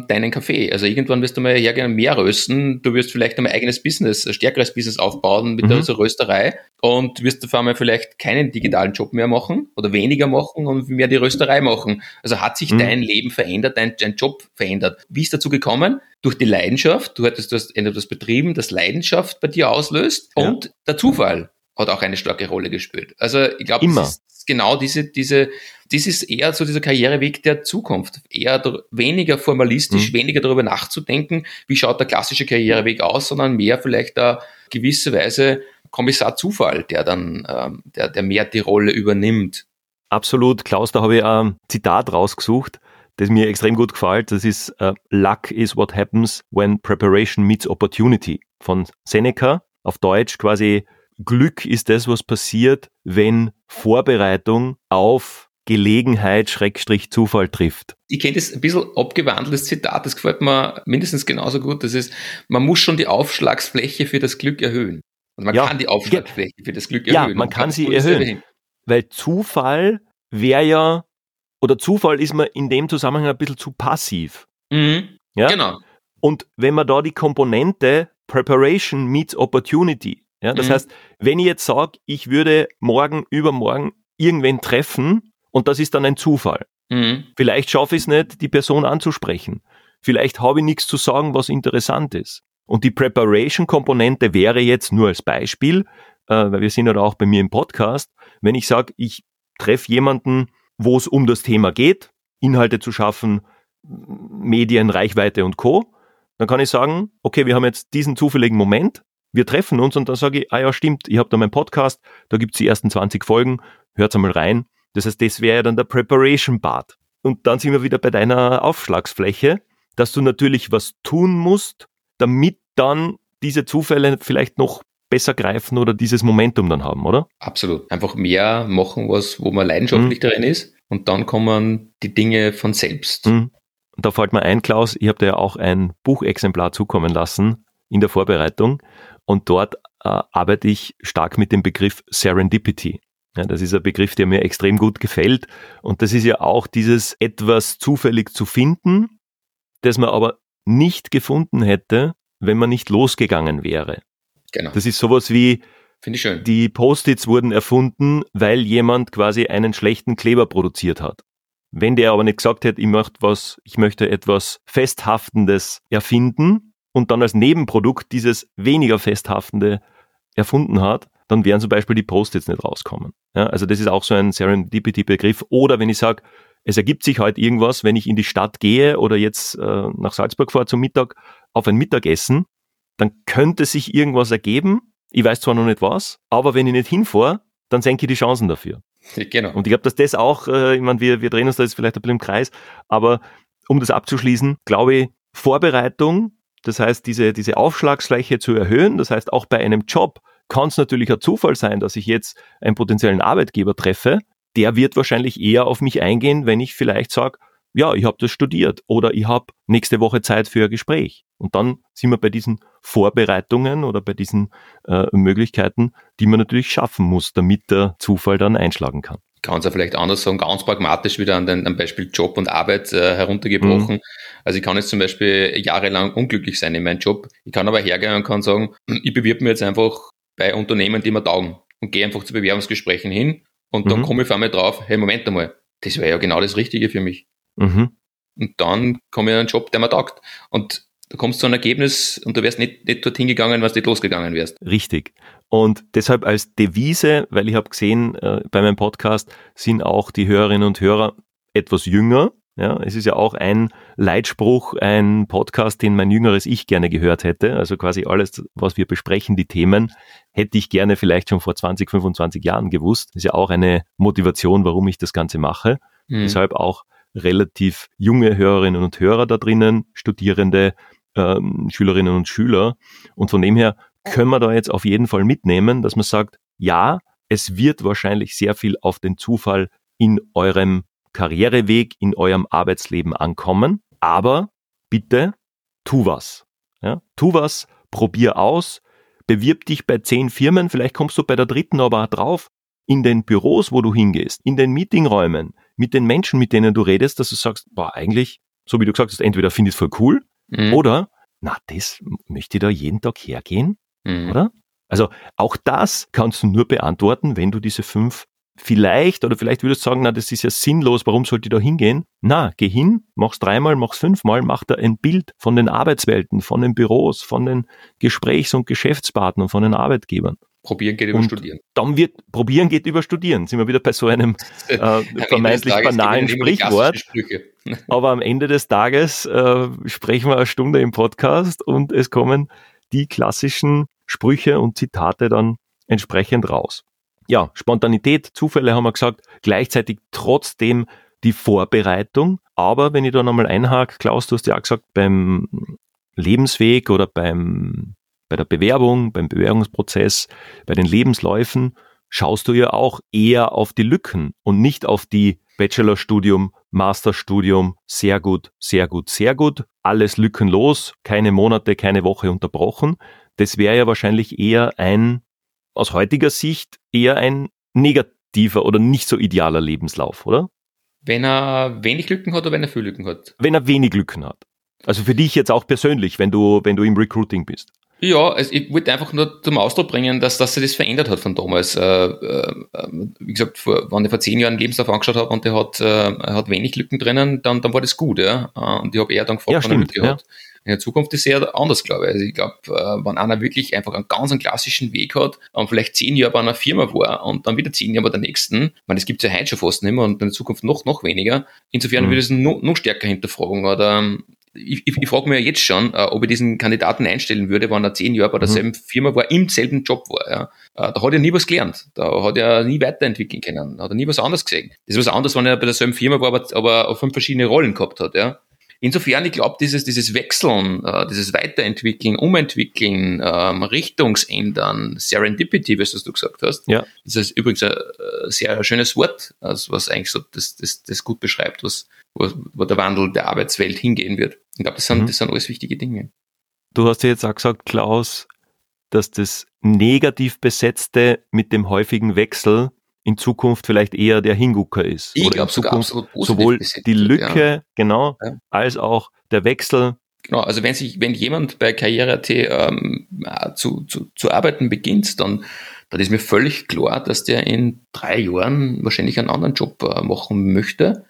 äh, deinen Kaffee. Also irgendwann wirst du mal hergehen, mehr rösten. Du wirst vielleicht ein eigenes Business, ein stärkeres Business aufbauen mit mhm. der Rösterei und wirst auf einmal vielleicht keinen digitalen Job mehr machen oder weniger machen und mehr die Rösterei machen. Also hat sich mhm. dein Leben verändert, dein, dein Job verändert. Wie ist dazu gekommen? Durch die Leidenschaft. Du hattest das, etwas betrieben, das Leidenschaft bei dir auslöst ja. und der Zufall hat auch eine starke Rolle gespielt. Also ich glaube, das ist genau diese, diese, das ist eher so dieser Karriereweg der Zukunft. Eher weniger formalistisch, mhm. weniger darüber nachzudenken, wie schaut der klassische Karriereweg aus, sondern mehr vielleicht da gewisse Weise Kommissar Zufall, der dann, ähm, der, der mehr die Rolle übernimmt. Absolut, Klaus, da habe ich ein Zitat rausgesucht, das mir extrem gut gefällt. Das ist uh, Luck is what happens when preparation meets opportunity von Seneca. Auf Deutsch quasi Glück ist das, was passiert, wenn Vorbereitung auf Gelegenheit, Schrägstrich, Zufall trifft. Ich kenne das ein bisschen abgewandeltes Zitat, das gefällt mir mindestens genauso gut. Das ist, man muss schon die Aufschlagsfläche für das Glück erhöhen. Und man ja, kann die Aufschlagsfläche für das Glück erhöhen. Ja, man kann sie erhöhen. Weil Zufall wäre ja, oder Zufall ist man in dem Zusammenhang ein bisschen zu passiv. Mhm, ja? Genau. Und wenn man da die Komponente Preparation meets Opportunity, ja, das mhm. heißt, wenn ich jetzt sage, ich würde morgen, übermorgen irgendwen treffen, und das ist dann ein Zufall. Mhm. Vielleicht schaffe ich es nicht, die Person anzusprechen. Vielleicht habe ich nichts zu sagen, was interessant ist. Und die Preparation-Komponente wäre jetzt nur als Beispiel, äh, weil wir sind ja auch bei mir im Podcast, wenn ich sage, ich treffe jemanden, wo es um das Thema geht, Inhalte zu schaffen, Medien, Reichweite und Co., dann kann ich sagen, okay, wir haben jetzt diesen zufälligen Moment, wir treffen uns und dann sage ich, ah ja, stimmt, ich habe da meinen Podcast, da gibt's die ersten 20 Folgen, hört's einmal rein, das heißt, das wäre ja dann der Preparation Part. Und dann sind wir wieder bei deiner Aufschlagsfläche, dass du natürlich was tun musst, damit dann diese Zufälle vielleicht noch besser greifen oder dieses Momentum dann haben, oder? Absolut. Einfach mehr machen, was, wo man leidenschaftlich mhm. darin ist und dann kommen die Dinge von selbst. Mhm. Und da fällt mir ein, Klaus, ich habe dir ja auch ein Buchexemplar zukommen lassen in der Vorbereitung und dort äh, arbeite ich stark mit dem Begriff Serendipity. Ja, das ist ein Begriff, der mir extrem gut gefällt. Und das ist ja auch dieses etwas zufällig zu finden, das man aber nicht gefunden hätte, wenn man nicht losgegangen wäre. Genau. Das ist sowas wie, Finde ich schön. Die Post-its wurden erfunden, weil jemand quasi einen schlechten Kleber produziert hat. Wenn der aber nicht gesagt hätte, ich möchte was, ich möchte etwas Festhaftendes erfinden und dann als Nebenprodukt dieses weniger Festhaftende erfunden hat, dann wären zum Beispiel die Post-its nicht rauskommen. Ja, also das ist auch so ein Serendipity-Begriff. Oder wenn ich sage, es ergibt sich halt irgendwas, wenn ich in die Stadt gehe oder jetzt äh, nach Salzburg fahre zum Mittag auf ein Mittagessen, dann könnte sich irgendwas ergeben. Ich weiß zwar noch nicht was, aber wenn ich nicht hinfahre, dann senke ich die Chancen dafür. (laughs) Genau. Und ich glaube, dass das auch, äh, ich meine, wir, wir drehen uns da jetzt vielleicht ein bisschen im Kreis, aber um das abzuschließen, glaube ich, Vorbereitung, das heißt, diese, diese Aufschlagsfläche zu erhöhen, das heißt, auch bei einem Job kann es natürlich ein Zufall sein, dass ich jetzt einen potenziellen Arbeitgeber treffe, der wird wahrscheinlich eher auf mich eingehen, wenn ich vielleicht sage, ja, ich habe das studiert oder ich habe nächste Woche Zeit für ein Gespräch. Und dann sind wir bei diesen Vorbereitungen oder bei diesen äh, Möglichkeiten, die man natürlich schaffen muss, damit der Zufall dann einschlagen kann. Kann es ja vielleicht anders sagen, ganz pragmatisch wieder an den am Beispiel Job und Arbeit äh, heruntergebrochen. Mhm. Also ich kann jetzt zum Beispiel jahrelang unglücklich sein in meinem Job. Ich kann aber hergehen und kann sagen, (clears throat) ich bewirbe mir jetzt einfach bei Unternehmen, die mir taugen und gehe einfach zu Bewerbungsgesprächen hin und dann mhm. komme ich vor einmal drauf, hey, Moment einmal, das wäre ja genau das Richtige für mich. Mhm. Und dann komme ich in einen Job, der mir taugt. Und du kommst zu einem Ergebnis und du wärst nicht, nicht dorthin gegangen, was nicht losgegangen wärst. Richtig. Und deshalb als Devise, weil ich habe gesehen, äh, bei meinem Podcast sind auch die Hörerinnen und Hörer etwas jünger. Ja, es ist ja auch ein Leitspruch, ein Podcast, den mein jüngeres Ich gerne gehört hätte. Also quasi alles, was wir besprechen, die Themen, hätte ich gerne vielleicht schon vor 20, 25 Jahren gewusst. Das ist ja auch eine Motivation, warum ich das Ganze mache. Mhm. Deshalb auch relativ junge Hörerinnen und Hörer da drinnen, Studierende, ähm, Schülerinnen und Schüler. Und von dem her können wir da jetzt auf jeden Fall mitnehmen, dass man sagt, ja, es wird wahrscheinlich sehr viel auf den Zufall in eurem Karriereweg, in eurem Arbeitsleben ankommen. Aber bitte tu was. Ja? Tu was, probier aus, bewirb dich bei zehn Firmen, vielleicht kommst du bei der dritten aber drauf, in den Büros, wo du hingehst, in den Meetingräumen, mit den Menschen, mit denen du redest, dass du sagst, boah, eigentlich, so wie du gesagt hast, entweder finde ich es voll cool mhm. oder, na, das möchte ich da jeden Tag hergehen, mhm. oder? Also auch das kannst du nur beantworten, wenn du diese fünf vielleicht, oder vielleicht würdest du sagen, na, das ist ja sinnlos, warum sollte ich da hingehen? Na, geh hin, mach's dreimal, mach's fünfmal, mach da ein Bild von den Arbeitswelten, von den Büros, von den Gesprächs- und Geschäftspartnern, von den Arbeitgebern. Probieren geht über und Studieren. Dann wird, probieren geht über Studieren. Sind wir wieder bei so einem (laughs) äh, vermeintlich banalen Sprichwort. (laughs) Aber am Ende des Tages äh, sprechen wir eine Stunde im Podcast und es kommen die klassischen Sprüche und Zitate dann entsprechend raus ja, Spontanität, Zufälle haben wir gesagt, gleichzeitig trotzdem die Vorbereitung. Aber wenn ich da nochmal einhake, Klaus, du hast ja auch gesagt, beim Lebensweg oder beim, bei der Bewerbung, beim Bewerbungsprozess, bei den Lebensläufen, schaust du ja auch eher auf die Lücken und nicht auf die Bachelorstudium, Masterstudium, sehr gut, sehr gut, sehr gut, alles lückenlos, keine Monate, keine Woche unterbrochen. Das wäre ja wahrscheinlich eher ein aus heutiger Sicht eher ein negativer oder nicht so idealer Lebenslauf, oder? Wenn er wenig Lücken hat oder wenn er viel Lücken hat? Wenn er wenig Lücken hat. Also für dich jetzt auch persönlich, wenn du, wenn du im Recruiting bist. Ja, also ich wollte einfach nur zum Ausdruck bringen, dass, dass sich das verändert hat von damals. Äh, äh, wie gesagt, vor, wenn ich vor zehn Jahren einen Lebenslauf angeschaut habe und der hat, äh, hat wenig Lücken drinnen, dann, dann war das gut. Ja? Und ich habe eher dann gefragt, ja, wenn er Lücke ja. hat. In der Zukunft ist es eher anders, glaube ich. Also ich glaube, äh, wenn einer wirklich einfach einen ganz einen klassischen Weg hat und vielleicht zehn Jahre bei einer Firma war und dann wieder zehn Jahre bei der nächsten, ich meine, das gibt es ja heute schon fast nicht mehr und in der Zukunft noch, noch weniger. Insofern mhm. würde ich es noch, noch stärker hinterfragen. Oder ich, ich, ich frage mich ja jetzt schon, äh, ob ich diesen Kandidaten einstellen würde, wenn er zehn Jahre bei derselben mhm. Firma war, im selben Job war. Ja. Äh, da hat er nie was gelernt. Da hat er nie weiterentwickeln können. Da hat er nie was anderes gesehen. Das ist was anderes, wenn er bei derselben Firma war, aber, aber auf fünf verschiedene Rollen gehabt hat. Ja. Insofern, ich glaube, dieses, dieses Wechseln, äh, dieses Weiterentwickeln, Umentwickeln, ähm, Richtungsändern, Serendipity, was du gesagt hast, ja. das ist übrigens ein sehr schönes Wort, also was eigentlich so das, das, das gut beschreibt, was, wo, wo der Wandel der Arbeitswelt hingehen wird. Ich glaube, das sind, mhm. das sind alles wichtige Dinge. Du hast ja jetzt auch gesagt, Klaus, dass das negativ besetzte mit dem häufigen Wechsel in Zukunft vielleicht eher der Hingucker ist. Ich glaube sogar absolut sowohl die Lücke, ja. genau, ja. als auch der Wechsel. Genau, also wenn sich, wenn jemand bei Karriere.at ähm, zu, zu, zu arbeiten beginnt, dann, dann ist mir völlig klar, dass der in drei Jahren wahrscheinlich einen anderen Job äh, machen möchte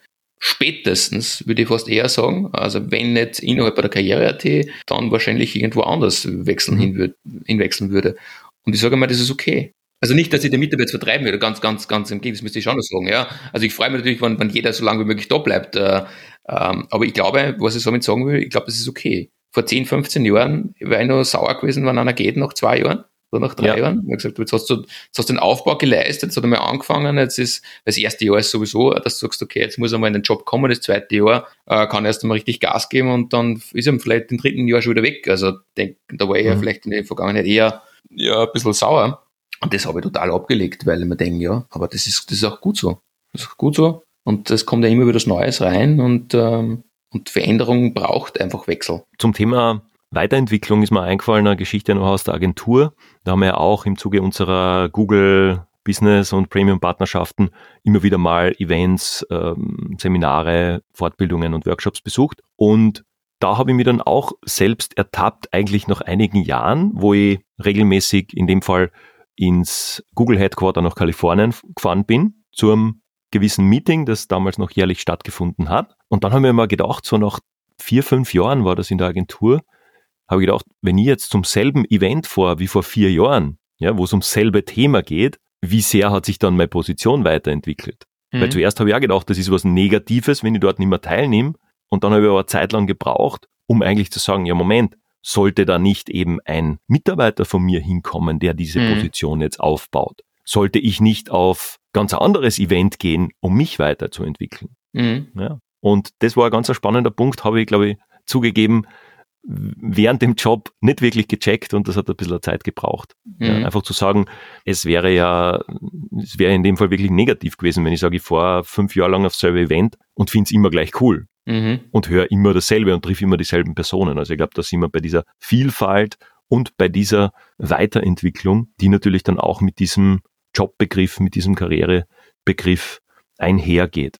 spätestens, würde ich fast eher sagen. Also wenn nicht innerhalb der Karriere.at, dann wahrscheinlich irgendwo anders wechseln mhm. hin hinwechseln würde. Und ich sage mal, das ist okay. Also nicht, dass ich den Mitarbeiter vertreiben würde, ganz, ganz, ganz im Gegenteil, das müsste ich schon noch sagen, ja. Also ich freue mich natürlich, wenn, wenn jeder so lange wie möglich da bleibt. Äh, ähm, aber ich glaube, was ich damit sagen will, ich glaube, das ist okay. Vor 10, 15 Jahren wäre ich noch sauer gewesen, wenn einer geht nach zwei Jahren so nach drei ja. Jahren. Ich habe gesagt, jetzt hast, du, jetzt hast du den Aufbau geleistet, jetzt hat er mal angefangen, jetzt ist, das erste Jahr ist sowieso, dass du sagst, okay, jetzt muss er mal in den Job kommen, das zweite Jahr äh, kann er erst einmal richtig Gas geben und dann ist er vielleicht im dritten Jahr schon wieder weg. Also denk, da war ich mhm. ja vielleicht in der Vergangenheit eher ja, ein bisschen sauer. Und das habe ich total abgelegt, weil ich mir denke, ja, aber das ist, das ist auch gut so. Das ist gut so. Und es kommt ja immer wieder das Neues rein und, ähm, und Veränderung braucht einfach Wechsel. Zum Thema Weiterentwicklung ist mir eingefallen, eine Geschichte noch aus der Agentur. Da haben wir ja auch im Zuge unserer Google Business und Premium Partnerschaften immer wieder mal Events, ähm, Seminare, Fortbildungen und Workshops besucht. Und da habe ich mich dann auch selbst ertappt, eigentlich nach einigen Jahren, wo ich regelmäßig in dem Fall ins Google Headquarter nach Kalifornien gefahren bin, zum gewissen Meeting, das damals noch jährlich stattgefunden hat. Und dann haben wir mal gedacht, so nach vier, fünf Jahren war das in der Agentur, habe ich gedacht, wenn ich jetzt zum selben Event vor wie vor vier Jahren, ja, wo es ums selbe Thema geht, wie sehr hat sich dann meine Position weiterentwickelt? Mhm. Weil zuerst habe ich auch gedacht, das ist was Negatives, wenn ich dort nicht mehr teilnehme. Und dann habe ich aber eine Zeit lang gebraucht, um eigentlich zu sagen, ja Moment, sollte da nicht eben ein Mitarbeiter von mir hinkommen, der diese mhm. Position jetzt aufbaut? Sollte ich nicht auf ganz ein anderes Event gehen, um mich weiterzuentwickeln? Mhm. Ja. Und das war ein ganz spannender Punkt, habe ich, glaube ich, zugegeben, während dem Job nicht wirklich gecheckt und das hat ein bisschen Zeit gebraucht. Mhm. Ja, einfach zu sagen, es wäre ja, es wäre in dem Fall wirklich negativ gewesen, wenn ich sage, ich fahre fünf Jahre lang auf selbe Event und finde es immer gleich cool mhm. und höre immer dasselbe und triff immer dieselben Personen. Also ich glaube, da sind wir bei dieser Vielfalt und bei dieser Weiterentwicklung, die natürlich dann auch mit diesem Jobbegriff, mit diesem Karrierebegriff einhergeht.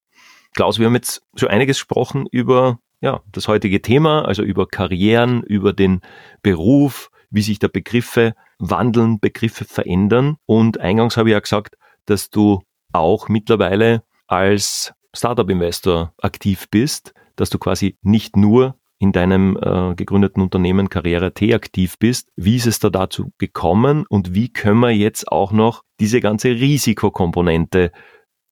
Klaus, wir haben jetzt schon einiges gesprochen über ja, das heutige Thema, also über Karrieren, über den Beruf, wie sich da Begriffe wandeln, Begriffe verändern. Und eingangs habe ich ja gesagt, dass du auch mittlerweile als Startup-Investor aktiv bist, dass du quasi nicht nur in deinem äh, gegründeten Unternehmen Karriere T aktiv bist. Wie ist es da dazu gekommen und wie können wir jetzt auch noch diese ganze Risikokomponente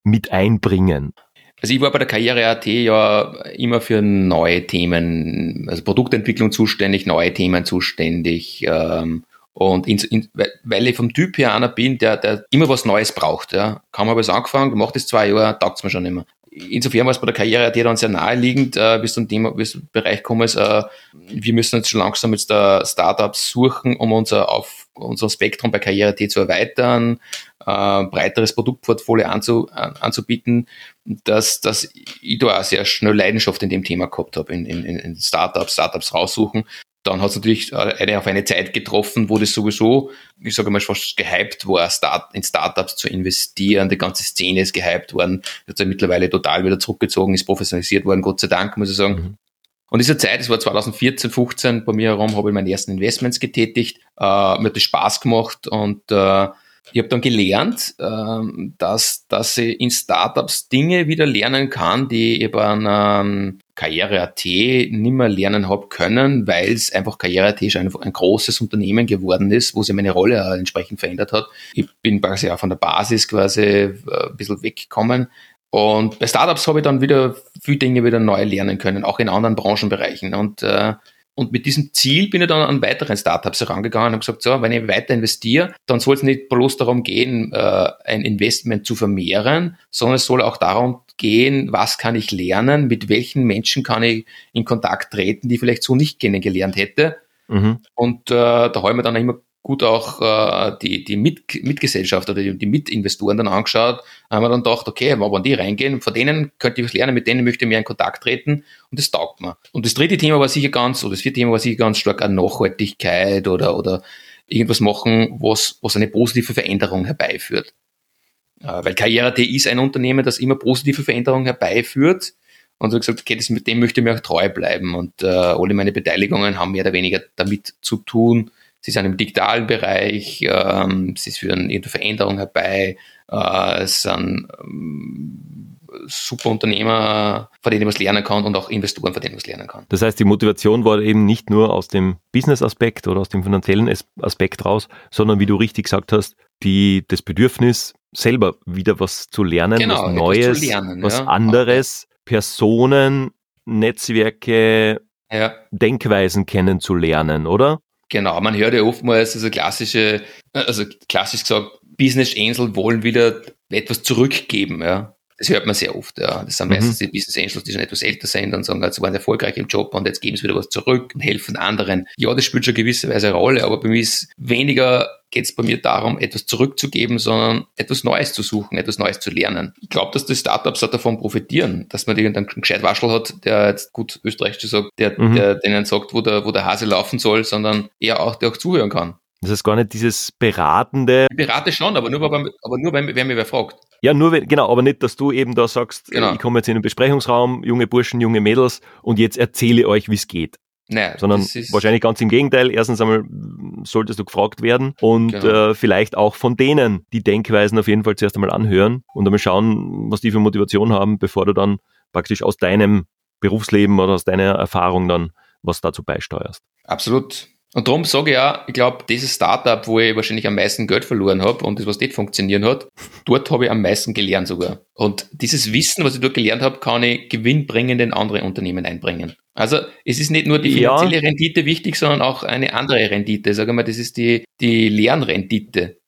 mit einbringen? Also ich war bei der Karriere.at ja immer für neue Themen, also Produktentwicklung zuständig, neue Themen zuständig. Ähm, und in, in, weil ich vom Typ her einer bin, der, der immer was Neues braucht. Ja. Kaum habe ich es angefangen, gemacht es zwei Jahre, taugt es mir schon immer. Insofern war es bei der Karriere.at dann sehr naheliegend, äh, bis zum Thema, bis zum Bereich kommen ist, äh, wir müssen jetzt schon langsam jetzt da Startups suchen, um unser auf unser Spektrum bei Karriere.at zu erweitern, äh, breiteres Produktportfolio anzu, an, anzubieten, dass, dass ich da auch sehr schnell Leidenschaft in dem Thema gehabt habe, in, in, in Startups, Startups raussuchen. Dann hat es natürlich eine, auf eine Zeit getroffen, wo das sowieso, ich sage mal, fast gehypt war, Start, in Startups zu investieren. Die ganze Szene ist gehypt worden. Hat sich mittlerweile total wieder zurückgezogen, ist professionalisiert worden, Gott sei Dank, muss ich sagen. Mhm. Und diese Zeit, das war 2014, 15, bei mir herum, habe ich meine ersten Investments getätigt. Äh, mir hat das Spaß gemacht und äh, ich habe dann gelernt, ähm, dass, dass ich in Startups Dinge wieder lernen kann, die ich bei einer Karriere.at nicht mehr lernen habe können, weil es einfach Karriere.at schon ein, ein, großes Unternehmen geworden ist, wo sich meine Rolle entsprechend verändert hat. Ich bin quasi auch von der Basis quasi äh, ein bisschen weggekommen. Und bei Startups habe ich dann wieder viele Dinge wieder neu lernen können, auch in anderen Branchenbereichen. Und äh, und mit diesem Ziel bin ich dann an weiteren Startups herangegangen und habe gesagt, so, wenn ich weiter investiere, dann soll es nicht bloß darum gehen, äh, ein Investment zu vermehren, sondern es soll auch darum gehen, was kann ich lernen, mit welchen Menschen kann ich in Kontakt treten, die ich vielleicht so nicht kennengelernt hätte. Mhm. Und äh, da habe ich mir dann immer gut auch äh, die, die Mit Mitgesellschaft oder die, die Mitinvestoren dann angeschaut, haben wir dann gedacht, okay, wenn die reingehen, von denen könnte ich was lernen, mit denen möchte ich mehr in Kontakt treten und das taugt mir. Und das dritte Thema war sicher ganz, oder das vierte Thema war sicher ganz stark an Nachhaltigkeit oder, oder irgendwas machen, was, was eine positive Veränderung herbeiführt. Äh, weil Karriere.at ist ein Unternehmen, das immer positive Veränderungen herbeiführt. Und so gesagt, okay, das, mit dem möchte ich mir auch treu bleiben. Und äh, alle meine Beteiligungen haben mehr oder weniger damit zu tun. Sie sind im digitalen Bereich, ähm, sie führen irgendeine Veränderung herbei, äh, es sind ähm, super Unternehmer, von denen man was lernen kann und auch Investoren, von denen man was lernen kann. Das heißt, die Motivation war eben nicht nur aus dem Business-Aspekt oder aus dem finanziellen Aspekt raus, sondern wie du richtig gesagt hast, die, das Bedürfnis, selber wieder was zu lernen, genau, was Neues, lernen, was ja. anderes, Personen, Netzwerke, ja. Denkweisen kennenzulernen, oder? Genau, man hört ja oftmals, also klassische, also klassisch gesagt, Business Angel wollen wieder etwas zurückgeben, ja. Das hört man sehr oft, ja. Das sind mhm. meistens die Business Angels, die schon etwas älter sind und sagen, sie waren erfolgreich im Job und jetzt geben sie wieder was zurück und helfen anderen. Ja, das spielt schon gewisserweise eine Rolle, aber bei mir ist weniger geht es bei mir darum, etwas zurückzugeben, sondern etwas Neues zu suchen, etwas Neues zu lernen. Ich glaube, dass die Startups davon profitieren, dass man irgendeinen gescheit Waschel hat, der jetzt gut österreichisch sagt, der, mhm. der denen sagt, wo der, wo der Hase laufen soll, sondern eher auch, der auch zuhören kann. Das ist gar nicht dieses beratende. Ich berate schon, aber nur, aber nur wenn, wenn mir wer fragt. Ja, nur wenn, genau, aber nicht, dass du eben da sagst, genau. ich komme jetzt in den Besprechungsraum, junge Burschen, junge Mädels und jetzt erzähle euch, wie es geht. Naja, sondern wahrscheinlich ganz im Gegenteil. Erstens einmal solltest du gefragt werden und genau. äh, vielleicht auch von denen die Denkweisen auf jeden Fall zuerst einmal anhören und einmal schauen, was die für Motivation haben, bevor du dann praktisch aus deinem Berufsleben oder aus deiner Erfahrung dann was dazu beisteuerst. Absolut. Und darum sage ich ja, ich glaube, dieses Startup, wo ich wahrscheinlich am meisten Geld verloren habe und das, was nicht funktionieren hat, dort habe ich am meisten gelernt sogar. Und dieses Wissen, was ich dort gelernt habe, kann ich gewinnbringend in andere Unternehmen einbringen. Also es ist nicht nur die finanzielle ja. Rendite wichtig, sondern auch eine andere Rendite. Sagen wir mal, das ist die, die Lernrendite.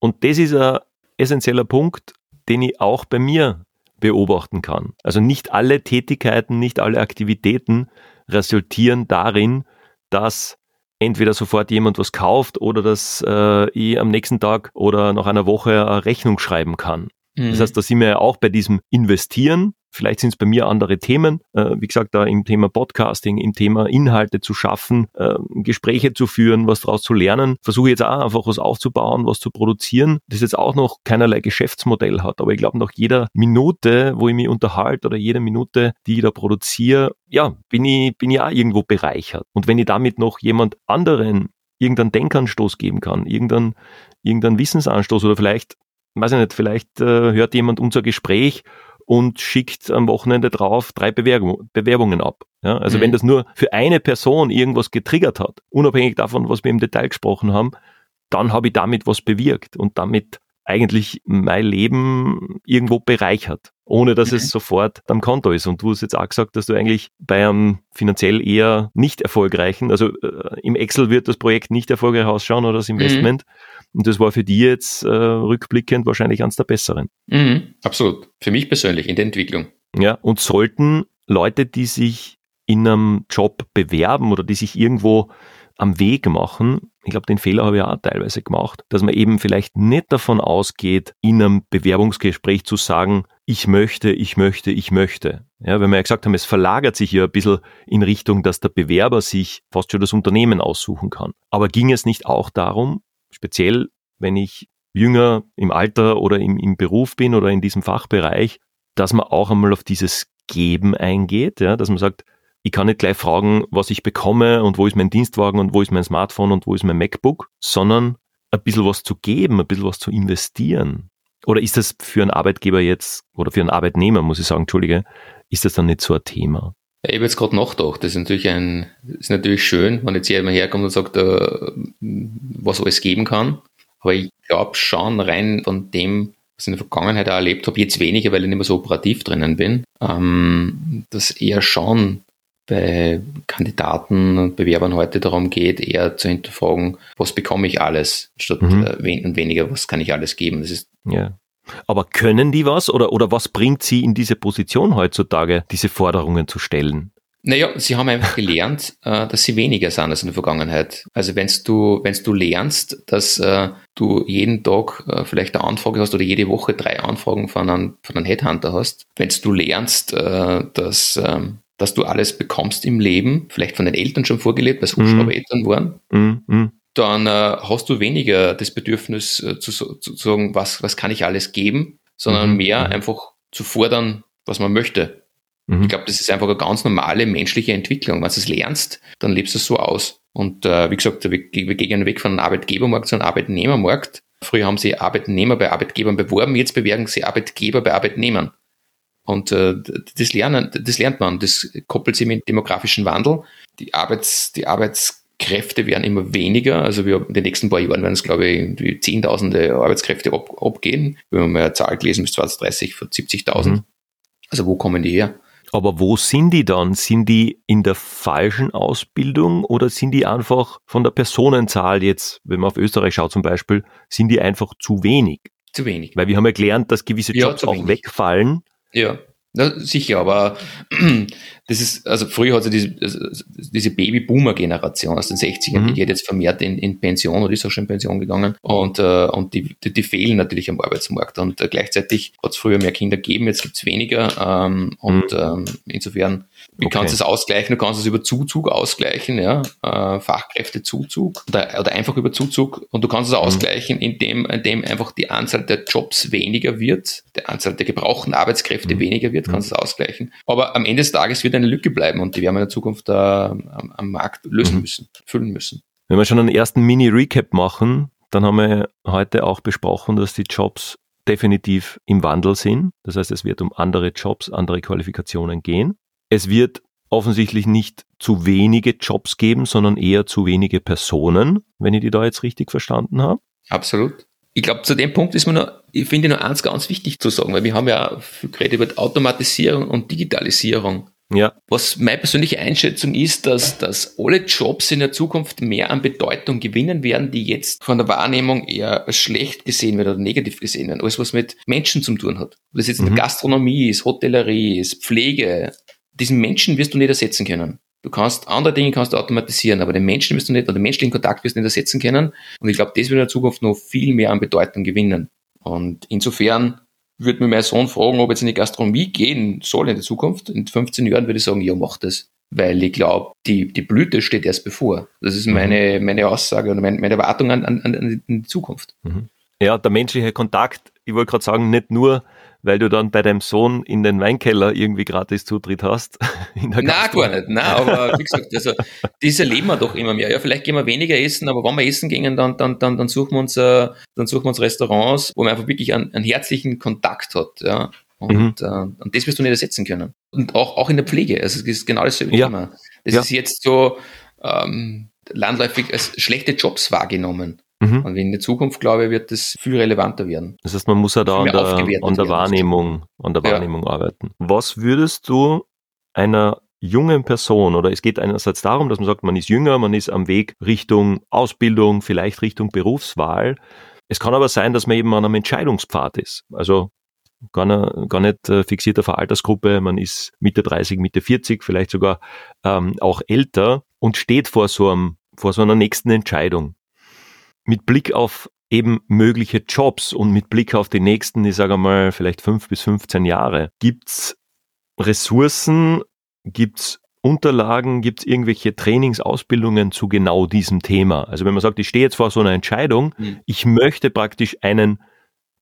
Und das ist ein essentieller Punkt, den ich auch bei mir beobachten kann. Also nicht alle Tätigkeiten, nicht alle Aktivitäten resultieren darin, dass entweder sofort jemand was kauft oder dass äh, ich am nächsten Tag oder nach einer Woche eine Rechnung schreiben kann. Mhm. Das heißt, da sind wir ja auch bei diesem Investieren Vielleicht sind es bei mir andere Themen. Äh, wie gesagt, da im Thema Podcasting, im Thema Inhalte zu schaffen, äh, Gespräche zu führen, was daraus zu lernen. Versuche jetzt auch einfach was aufzubauen, was zu produzieren, das jetzt auch noch keinerlei Geschäftsmodell hat. Aber ich glaube, nach jeder Minute, wo ich mich unterhalte oder jede Minute, die ich da produziere, ja, bin ich, bin ich auch irgendwo bereichert. Und wenn ich damit noch jemand anderen irgendeinen Denkanstoß geben kann, irgendeinen, irgendeinen Wissensanstoß oder vielleicht, weiß ich nicht, vielleicht äh, hört jemand unser Gespräch und schickt am Wochenende drauf drei Bewerbung, Bewerbungen ab. Ja, also mhm. wenn das nur für eine Person irgendwas getriggert hat, unabhängig davon, was wir im Detail gesprochen haben, dann habe ich damit was bewirkt und damit eigentlich mein Leben irgendwo bereichert, ohne dass mhm. es sofort am Konto ist. Und du hast jetzt auch gesagt, dass du eigentlich bei einem finanziell eher nicht erfolgreichen, also äh, im Excel wird das Projekt nicht erfolgreich ausschauen oder das mhm. Investment, mhm. Und das war für die jetzt äh, rückblickend wahrscheinlich eines der besseren. Mhm, absolut. Für mich persönlich in der Entwicklung. Ja, und sollten Leute, die sich in einem Job bewerben oder die sich irgendwo am Weg machen, ich glaube, den Fehler habe ich auch teilweise gemacht, dass man eben vielleicht nicht davon ausgeht, in einem Bewerbungsgespräch zu sagen, ich möchte, ich möchte, ich möchte. Ja, wenn wir ja gesagt haben, es verlagert sich ja ein bisschen in Richtung, dass der Bewerber sich fast schon das Unternehmen aussuchen kann. Aber ging es nicht auch darum, speziell wenn ich jünger im Alter oder im, im Beruf bin oder in diesem Fachbereich, dass man auch einmal auf dieses Geben eingeht, ja, dass man sagt, ich kann nicht gleich fragen, was ich bekomme und wo ist mein Dienstwagen und wo ist mein Smartphone und wo ist mein MacBook, sondern ein bisschen was zu geben, ein bisschen was zu investieren. Oder ist das für einen Arbeitgeber jetzt oder für einen Arbeitnehmer, muss ich sagen, Entschuldige, ist das dann nicht so ein Thema? ich habe jetzt gerade nachgedacht, das ist natürlich ein, ist natürlich schön, wenn jetzt jemand herkommt und sagt, uh, was alles geben kann. Aber ich glaube schon rein von dem, was ich in der Vergangenheit auch erlebt habe, jetzt weniger, weil ich nicht mehr so operativ drinnen bin, ähm, dass eher schon bei Kandidaten und Bewerbern heute darum geht, eher zu hinterfragen, was bekomme ich alles, statt mhm. äh, weniger, was kann ich alles geben. Das ist ja. Aber können die was oder, oder was bringt sie in diese Position heutzutage, diese Forderungen zu stellen? Naja, sie haben einfach gelernt, (laughs) äh, dass sie weniger sind als in der Vergangenheit. Also wenn du, wenn du lernst, dass äh, du jeden Tag äh, vielleicht eine Anfrage hast oder jede Woche drei Anfragen von einem, von einem Headhunter hast, wenn du lernst, dass, ähm, dass du alles bekommst im Leben, vielleicht von den Eltern schon vorgelebt, weil es mhm. Eltern waren, mhm. dann äh, hast du weniger das Bedürfnis äh, zu, zu, sagen, was, was kann ich alles geben, sondern mhm. mehr mhm. einfach zu fordern, was man möchte. Mhm. Ich glaube, das ist einfach eine ganz normale menschliche Entwicklung. Wenn du es lernst, dann lebst du es so aus. Und äh, wie gesagt, wir, wir gehen weg von einem Arbeitgebermarkt zu einem Arbeitnehmermarkt. Früher haben sie Arbeitnehmer bei Arbeitgebern beworben, jetzt bewerben sie Arbeitgeber bei Arbeitnehmern. Und äh, das, lernen, das lernt man, das koppelt sich mit dem demografischen Wandel. Die, Arbeits, die Arbeitskräfte werden immer weniger. Also wir in den nächsten paar Jahren werden es, glaube ich, Zehntausende Arbeitskräfte ab, abgehen. Wenn man mal eine Zahl gelesen bis 2030 von 70.000. Mhm. Also wo kommen die her? Aber wo sind die dann? Sind die in der falschen Ausbildung oder sind die einfach von der Personenzahl jetzt, wenn man auf Österreich schaut zum Beispiel, sind die einfach zu wenig? Zu wenig. Weil wir haben ja gelernt, dass gewisse Jobs ja, auch wegfallen ja, sicher, aber das ist, also früher hat es diese, diese Baby-Boomer-Generation aus den 60ern, mhm. die geht jetzt vermehrt in, in Pension oder ist auch schon in Pension gegangen und, äh, und die, die, die, fehlen natürlich am Arbeitsmarkt und äh, gleichzeitig hat es früher mehr Kinder gegeben, jetzt gibt es weniger ähm, und mhm. ähm, insofern wie okay. kannst du es ausgleichen? Du kannst es über Zuzug ausgleichen, ja, äh, Fachkräftezuzug oder, oder einfach über Zuzug und du kannst es mhm. ausgleichen, indem, indem einfach die Anzahl der Jobs weniger wird, die Anzahl der gebrauchten Arbeitskräfte mhm. weniger wird, kannst du es ausgleichen. Aber am Ende des Tages wird eine Lücke bleiben und die werden wir in der Zukunft äh, am, am, Markt lösen mhm. müssen, füllen müssen. Wenn wir schon einen ersten Mini-Recap machen, dann haben wir heute auch besprochen, dass die Jobs definitiv im Wandel sind. Das heißt, es wird um andere Jobs, andere Qualifikationen gehen. Es wird offensichtlich nicht zu wenige Jobs geben, sondern eher zu wenige Personen, wenn ich die da jetzt richtig verstanden habe. Absolut. Ich glaube, zu dem Punkt ist mir noch, ich finde nur eins ganz wichtig zu sagen, weil wir haben ja viel geredet über Automatisierung und Digitalisierung. Ja. Was meine persönliche Einschätzung ist, dass, dass alle Jobs in der Zukunft mehr an Bedeutung gewinnen werden, die jetzt von der Wahrnehmung eher schlecht gesehen werden oder negativ gesehen werden. Alles, was mit Menschen zu tun hat. Ob das jetzt mhm. Gastronomie ist, Hotellerie ist, Pflege, diesen Menschen wirst du nicht ersetzen können. Du kannst andere Dinge kannst du automatisieren, aber den Menschen wirst du nicht, oder den menschlichen Kontakt wirst du nicht ersetzen können. Und ich glaube, das wird in der Zukunft noch viel mehr an Bedeutung gewinnen. Und insofern würde mir mein Sohn fragen, ob jetzt in die Gastronomie gehen soll in der Zukunft. In 15 Jahren würde ich sagen, ja, mach das. Weil ich glaube, die, die Blüte steht erst bevor. Das ist mhm. meine, meine Aussage und meine, meine Erwartung an, an, an die Zukunft. Mhm. Ja, der menschliche Kontakt, ich wollte gerade sagen, nicht nur weil du dann bei deinem Sohn in den Weinkeller irgendwie gratis Zutritt hast. (laughs) In der Nein, gar nicht. Nein, aber wie gesagt, also, das erleben wir doch immer mehr. Ja, vielleicht gehen wir weniger essen, aber wenn wir essen gehen, dann, dann, dann, dann suchen wir uns, äh, dann suchen wir uns Restaurants, wo man einfach wirklich einen, einen herzlichen Kontakt hat, ja. Und, mhm. äh, und das wirst du nicht ersetzen können. Und auch, auch in der Pflege. Also, es ist genau dasselbe ja. Thema. Das ja. ist jetzt so, ähm, landläufig als schlechte Jobs wahrgenommen. Mhm. Und in der Zukunft, glaube ich, wird das viel relevanter werden. Das heißt, man muss ja da an der, an der Wahrnehmung, an der Wahrnehmung ja. arbeiten. Was würdest du einer jungen Person oder es geht einerseits darum, dass man sagt, man ist jünger, man ist am Weg Richtung Ausbildung, vielleicht Richtung Berufswahl. Es kann aber sein, dass man eben an einem Entscheidungspfad ist. Also gar nicht, gar nicht äh, fixiert auf eine Altersgruppe, man ist Mitte 30, Mitte 40, vielleicht sogar ähm, auch älter und steht vor so, einem, vor so einer nächsten Entscheidung mit Blick auf eben mögliche Jobs und mit Blick auf die nächsten, ich sage mal, vielleicht fünf bis 15 Jahre, gibt's Ressourcen, gibt's Unterlagen, gibt's irgendwelche Trainingsausbildungen zu genau diesem Thema? Also wenn man sagt, ich stehe jetzt vor so einer Entscheidung, mhm. ich möchte praktisch einen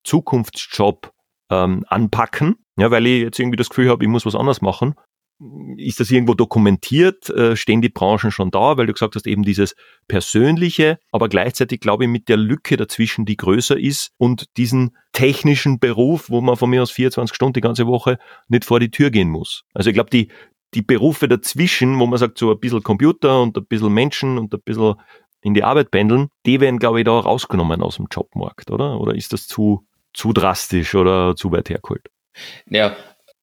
Zukunftsjob ähm, anpacken, ja, weil ich jetzt irgendwie das Gefühl habe, ich muss was anderes machen ist das irgendwo dokumentiert? Äh, stehen die Branchen schon da? Weil du gesagt hast, eben dieses Persönliche, aber gleichzeitig glaube ich mit der Lücke dazwischen, die größer ist und diesen technischen Beruf, wo man von mir aus 24 Stunden die ganze Woche nicht vor die Tür gehen muss. Also ich glaube, die, die Berufe dazwischen, wo man sagt, so ein bisschen Computer und ein bisschen Menschen und ein bisschen in die Arbeit pendeln, die werden, glaube ich, da rausgenommen aus dem Jobmarkt, oder? Oder ist das zu, zu drastisch oder zu weit hergeholt? Ja,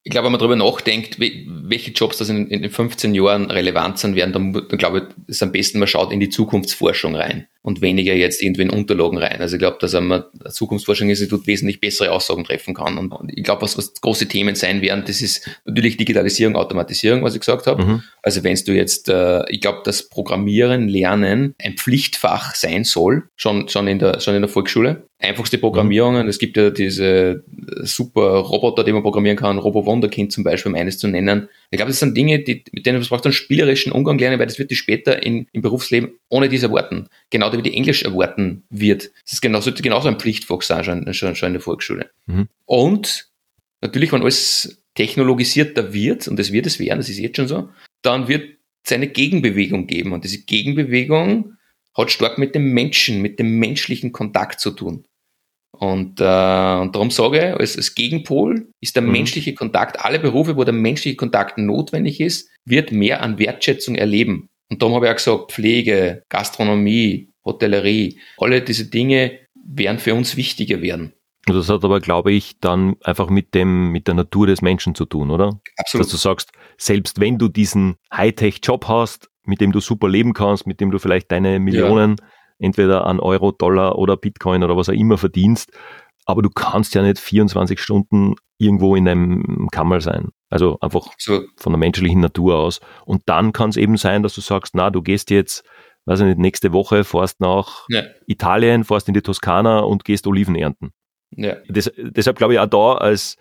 ich glaube, wenn man darüber nachdenkt, welche Jobs das in, in 15 Jahren relevant sein werden, dann, dann glaube ich, ist am besten, man schaut in die Zukunftsforschung rein und weniger jetzt irgendwie in Unterlagen rein. Also ich glaube, dass ein Zukunftsforschungsinstitut wesentlich bessere Aussagen treffen kann. Und, ich glaube, was, was große Themen sein werden, das ist natürlich Digitalisierung, Automatisierung, was ich gesagt habe. Mhm. Also wenn du jetzt, äh, ich glaube, dass Programmieren, Lernen ein Pflichtfach sein soll, schon, schon, in, der, schon in der Volksschule. Einfachste Programmierungen, es gibt ja diese super Roboter, die man programmieren kann, Robo Wonderkind zum Beispiel, um eines zu nennen. Ich glaube, das sind Dinge, die, mit denen man braucht einen spielerischen Umgang lernen, weil das wird dich später in, im Berufsleben ohne diese Worten genau genau wie die Englisch erwarten wird. Das ist genauso, genauso ein Pflichtfach sein, schon, schon, schon in der Volksschule. Mhm. Und natürlich, wenn alles technologisierter wird, und das wird es werden, das ist jetzt schon so, dann wird es eine Gegenbewegung geben. Und diese Gegenbewegung hat stark mit dem Menschen, mit dem menschlichen Kontakt zu tun. Und, äh, und darum sage ich, als, als Gegenpol ist der mhm. menschliche Kontakt, alle Berufe, wo der menschliche Kontakt notwendig ist, wird mehr an Wertschätzung erleben. Und darum habe ich auch gesagt, Pflege, Gastronomie, Hotellerie, alle diese Dinge werden für uns wichtiger werden. Das hat aber, glaube ich, dann einfach mit dem, mit der Natur des Menschen zu tun, oder? Absolut. Dass du sagst, selbst wenn du diesen Hightech-Job hast, mit dem du super leben kannst, mit dem du vielleicht deine Millionen ja. entweder an Euro, Dollar oder Bitcoin oder was auch immer verdienst, aber du kannst ja nicht 24 Stunden irgendwo in einem Kammer sein. Also einfach so. von der menschlichen Natur aus. Und dann kann es eben sein, dass du sagst, na, du gehst jetzt, weiß ich nicht, nächste Woche, fährst nach ja. Italien, fährst in die Toskana und gehst Oliven ernten. Ja. Das, deshalb glaube ich auch da als,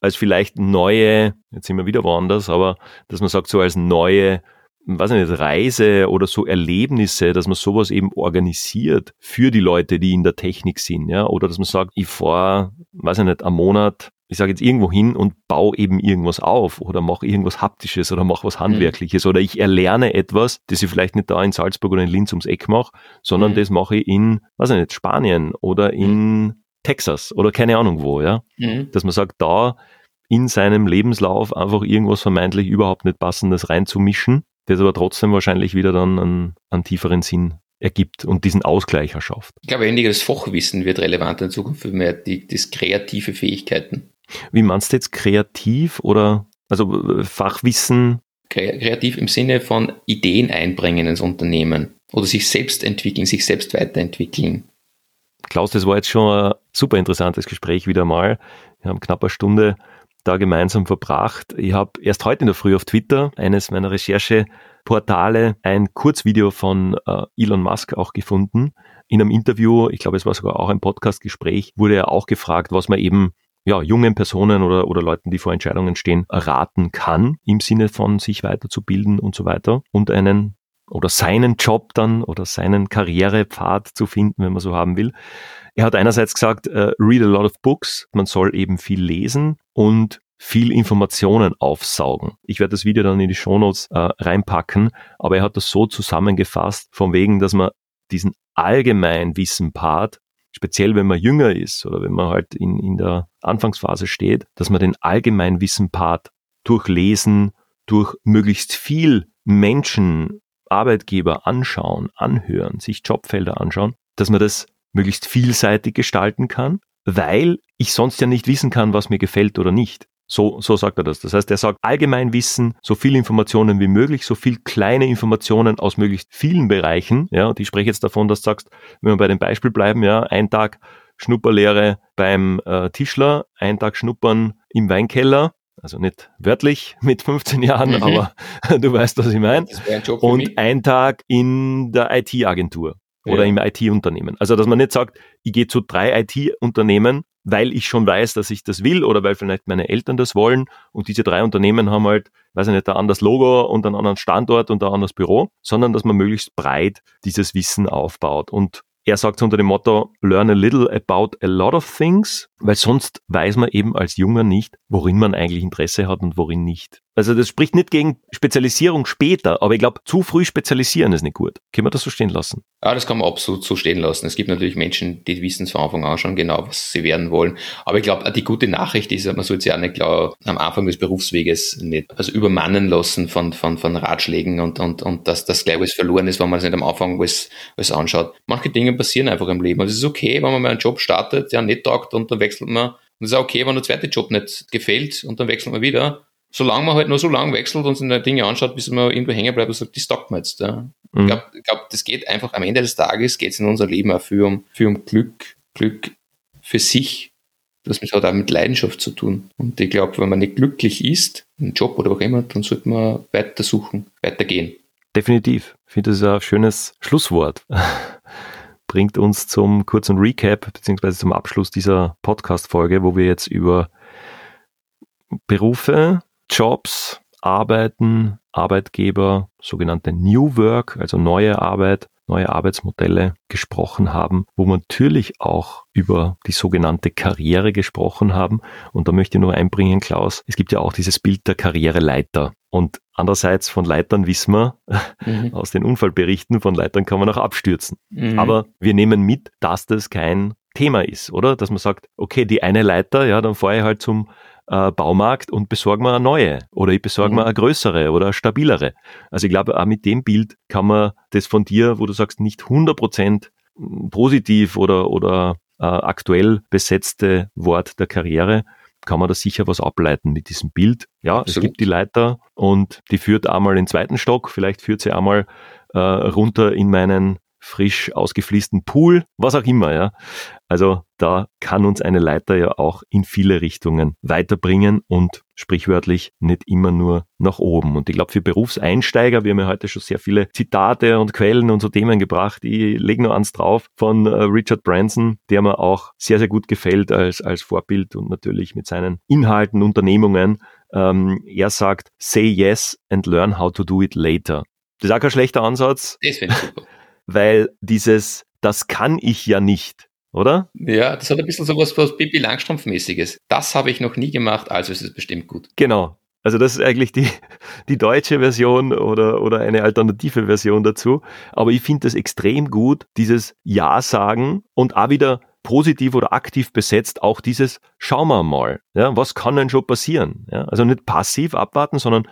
als vielleicht neue, jetzt sind wir wieder woanders, aber dass man sagt, so als neue weiß nicht, Reise oder so Erlebnisse, dass man sowas eben organisiert für die Leute, die in der Technik sind, ja, oder dass man sagt, ich fahre, weiß ich nicht, am Monat, ich sage jetzt irgendwo hin und baue eben irgendwas auf oder mache irgendwas Haptisches oder mache was mhm. Handwerkliches mhm. oder ich erlerne etwas, das ich vielleicht nicht da in Salzburg oder in Linz ums Eck mache, sondern mhm. das mache ich in, weiß ich nicht, Spanien oder in mhm. Texas oder keine Ahnung wo, ja, mhm. dass man sagt, da in seinem Lebenslauf einfach irgendwas vermeintlich überhaupt nicht passendes reinzumischen das aber trotzdem wahrscheinlich wieder dann einen, einen tieferen Sinn ergibt und diesen Ausgleich erschafft. Ich glaube, weniger das Fachwissen wird relevant in Zukunft, für mehr die das kreative Fähigkeiten. Wie meinst du jetzt kreativ oder also äh, Fachwissen? Kreativ im Sinne von Ideen einbringen ins Unternehmen oder sich selbst entwickeln, sich selbst weiterentwickeln. Klaus, das war jetzt schon ein super interessantes Gespräch wieder mal. Wir haben knapp eine Stunde da gemeinsam verbracht. Ich habe erst heute in der Früh auf Twitter, eines meiner Rechercheportale, ein Kurzvideo von äh, Elon Musk auch gefunden. In einem Interview, ich glaube, es war sogar auch ein Podcastgespräch, wurde er auch gefragt, was man eben ja, jungen Personen oder, oder Leuten, die vor Entscheidungen stehen, raten kann, im Sinne von sich weiterzubilden und so weiter und einen oder seinen Job dann oder seinen Karrierepfad zu finden, wenn man so haben will. Er hat einerseits gesagt, uh, read a lot of books, man soll eben viel lesen und viel Informationen aufsaugen. Ich werde das Video dann in die Shownotes äh, reinpacken, aber er hat das so zusammengefasst, von wegen, dass man diesen Allgemeinwissen-Part, speziell wenn man jünger ist oder wenn man halt in, in der Anfangsphase steht, dass man den Allgemeinwissen-Part durch Lesen, durch möglichst viel Menschen, Arbeitgeber anschauen, anhören, sich Jobfelder anschauen, dass man das möglichst vielseitig gestalten kann, weil ich sonst ja nicht wissen kann, was mir gefällt oder nicht. So, so sagt er das. Das heißt, er sagt Allgemeinwissen, so viele Informationen wie möglich, so viel kleine Informationen aus möglichst vielen Bereichen. Ja, und ich spreche jetzt davon, dass du sagst, wenn wir bei dem Beispiel bleiben, ja, ein Tag Schnupperlehre beim äh, Tischler, ein Tag Schnuppern im Weinkeller, also nicht wörtlich (laughs) mit 15 Jahren, mhm. aber (laughs) du weißt, was ich meine. Und ein Tag in der IT-Agentur oder ja. im IT-Unternehmen. Also, dass man nicht sagt, ich gehe zu drei IT-Unternehmen, weil ich schon weiß, dass ich das will oder weil vielleicht meine Eltern das wollen und diese drei Unternehmen haben halt, weiß ich nicht, ein anderes Logo und einen anderen Standort und ein anderes Büro, sondern dass man möglichst breit dieses Wissen aufbaut und er sagt unter dem Motto, learn a little about a lot of things, weil sonst weiß man eben als Junger nicht, worin man eigentlich Interesse hat und worin nicht. Also das spricht nicht gegen Spezialisierung später, aber ich glaube, zu früh spezialisieren ist nicht gut. Können wir das so stehen lassen? Ja, das kann man absolut so stehen lassen. Es gibt natürlich Menschen, die wissen von Anfang an schon genau, was sie werden wollen. Aber ich glaube, die gute Nachricht ist, man sollte sich auch nicht klar am Anfang des Berufsweges nicht also übermannen lassen von, von, von Ratschlägen und, und, und dass das gleich alles verloren ist, wenn man es nicht am Anfang alles, alles anschaut. Manche Dinge passieren einfach im Leben. Also es ist okay, wenn man mal einen Job startet, der nicht taugt und dann wechselt man. Und es ist auch okay, wenn der zweite Job nicht gefällt und dann wechselt man wieder solange man halt nur so lange wechselt und sich Dinge anschaut, bis man irgendwo hängen bleibt und sagt, das taugt mir jetzt. Ja. Mhm. Ich glaube, glaub, das geht einfach am Ende des Tages, geht es in unser Leben auch für um, für um Glück, Glück für sich. Das hat auch mit Leidenschaft zu tun. Und ich glaube, wenn man nicht glücklich ist, im Job oder auch immer, dann sollte man weiter suchen, weitergehen. Definitiv. Ich finde das ein schönes Schlusswort. (laughs) Bringt uns zum kurzen Recap beziehungsweise zum Abschluss dieser Podcast-Folge, wo wir jetzt über Berufe, Jobs, Arbeiten, Arbeitgeber, sogenannte New Work, also neue Arbeit, neue Arbeitsmodelle gesprochen haben, wo wir natürlich auch über die sogenannte Karriere gesprochen haben. Und da möchte ich nur einbringen, Klaus, es gibt ja auch dieses Bild der Karriereleiter. Und andererseits von Leitern wissen wir mhm. (laughs) aus den Unfallberichten, von Leitern kann man auch abstürzen. Mhm. Aber wir nehmen mit, dass das kein Thema ist, oder? Dass man sagt, okay, die eine Leiter, ja, dann fahre ich halt zum äh, Baumarkt und besorge mir eine neue oder ich besorge mhm. mir eine größere oder eine stabilere. Also ich glaube, auch mit dem Bild kann man das von dir, wo du sagst, nicht 100% positiv oder, oder äh, aktuell besetzte Wort der Karriere, kann man da sicher was ableiten mit diesem Bild. Ja, Absolut. es gibt die Leiter und die führt einmal in den zweiten Stock, vielleicht führt sie einmal äh, runter in meinen frisch ausgefließten Pool, was auch immer, ja. Also da kann uns eine Leiter ja auch in viele Richtungen weiterbringen und sprichwörtlich nicht immer nur nach oben. Und ich glaube, für Berufseinsteiger, wir haben ja heute schon sehr viele Zitate und Quellen und so Themen gebracht. Ich lege nur eins drauf von äh, Richard Branson, der mir auch sehr, sehr gut gefällt als, als Vorbild und natürlich mit seinen Inhalten, Unternehmungen. Ähm, er sagt, say yes and learn how to do it later. Das ist auch kein schlechter Ansatz. Das finde ich super weil dieses, das kann ich ja nicht, oder? Ja, das hat ein bisschen so was, was Bibi Langstrumpf-mäßiges. Das habe ich noch nie gemacht, also ist es bestimmt gut. Genau. Also das ist eigentlich die, (laughs) die deutsche Version oder, oder eine alternative Version dazu. Aber ich finde das extrem gut, dieses Ja sagen und auch wieder positiv oder aktiv besetzt, auch dieses Schauen wir mal, ja, was kann denn schon passieren? Ja, also nicht passiv abwarten, sondern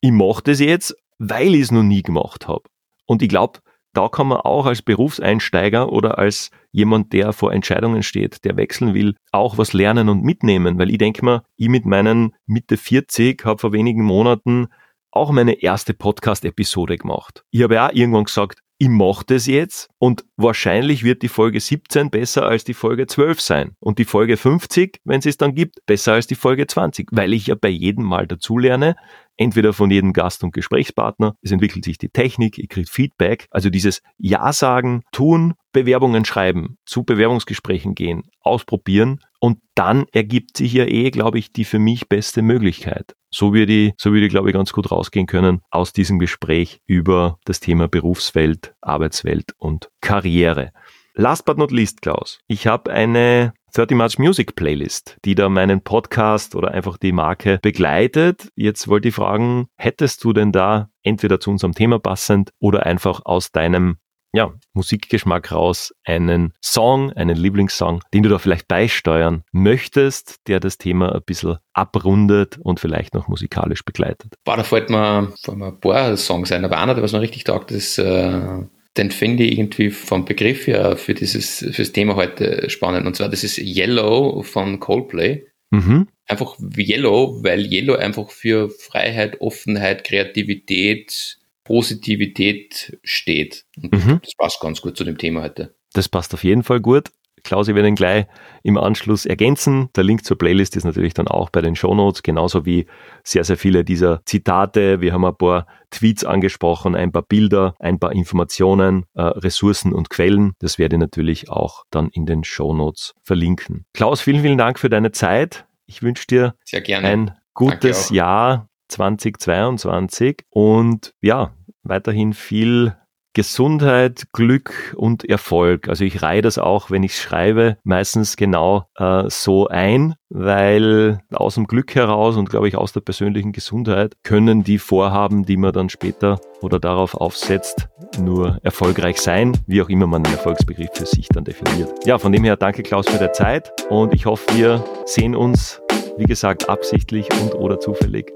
ich mache das jetzt, weil ich es noch nie gemacht habe. Und ich glaube, da kann man auch als Berufseinsteiger oder als jemand, der vor Entscheidungen steht, der wechseln will, auch was lernen und mitnehmen. Weil ich denke mal, ich mit meinen Mitte 40 habe vor wenigen Monaten auch meine erste Podcast-Episode gemacht. Ich habe ja irgendwann gesagt, ich mache das jetzt und wahrscheinlich wird die Folge 17 besser als die Folge 12 sein. Und die Folge 50, wenn es es dann gibt, besser als die Folge 20, weil ich ja bei jedem Mal dazulerne, entweder von jedem Gast und Gesprächspartner, es entwickelt sich die Technik, ich kriege Feedback, also dieses Ja sagen, tun, Bewerbungen schreiben, zu Bewerbungsgesprächen gehen, ausprobieren. Und dann ergibt sich ja eh, glaube ich, die für mich beste Möglichkeit. So würde ich, so würde ich, glaube ich, ganz gut rausgehen können aus diesem Gespräch über das Thema Berufswelt, Arbeitswelt und Karriere. Last but not least, Klaus, ich habe eine 30 March Music Playlist, die da meinen Podcast oder einfach die Marke begleitet. Jetzt wollte ich fragen, hättest du denn da entweder zu unserem Thema passend oder einfach aus deinem ja, Musikgeschmack raus einen Song, einen Lieblingssong, den du da vielleicht beisteuern möchtest, der das Thema ein bisschen abrundet und vielleicht noch musikalisch begleitet? Boah, da fällt mir, fällt mir ein paar Songs ein, aber einer, der was mir richtig taugt, ist äh, den finde ich irgendwie vom Begriff her für dieses fürs Thema heute spannend. Und zwar, das ist Yellow von Coldplay. Mhm. Einfach Yellow, weil Yellow einfach für Freiheit, Offenheit, Kreativität, Positivität steht. Mhm. das passt ganz gut zu dem Thema heute. Das passt auf jeden Fall gut. Klaus, ich werde ihn gleich im Anschluss ergänzen. Der Link zur Playlist ist natürlich dann auch bei den Shownotes, genauso wie sehr, sehr viele dieser Zitate. Wir haben ein paar Tweets angesprochen, ein paar Bilder, ein paar Informationen, äh, Ressourcen und Quellen. Das werde ich natürlich auch dann in den Shownotes verlinken. Klaus, vielen, vielen Dank für deine Zeit. Ich wünsche dir ein gutes Jahr 2022 und ja, weiterhin viel Gesundheit, Glück und Erfolg. Also ich reihe das auch, wenn ich schreibe, meistens genau äh, so ein, weil aus dem Glück heraus und glaube ich aus der persönlichen Gesundheit können die Vorhaben, die man dann später oder darauf aufsetzt, nur erfolgreich sein, wie auch immer man den Erfolgsbegriff für sich dann definiert. Ja, von dem her danke Klaus für die Zeit und ich hoffe, wir sehen uns, wie gesagt, absichtlich und oder zufällig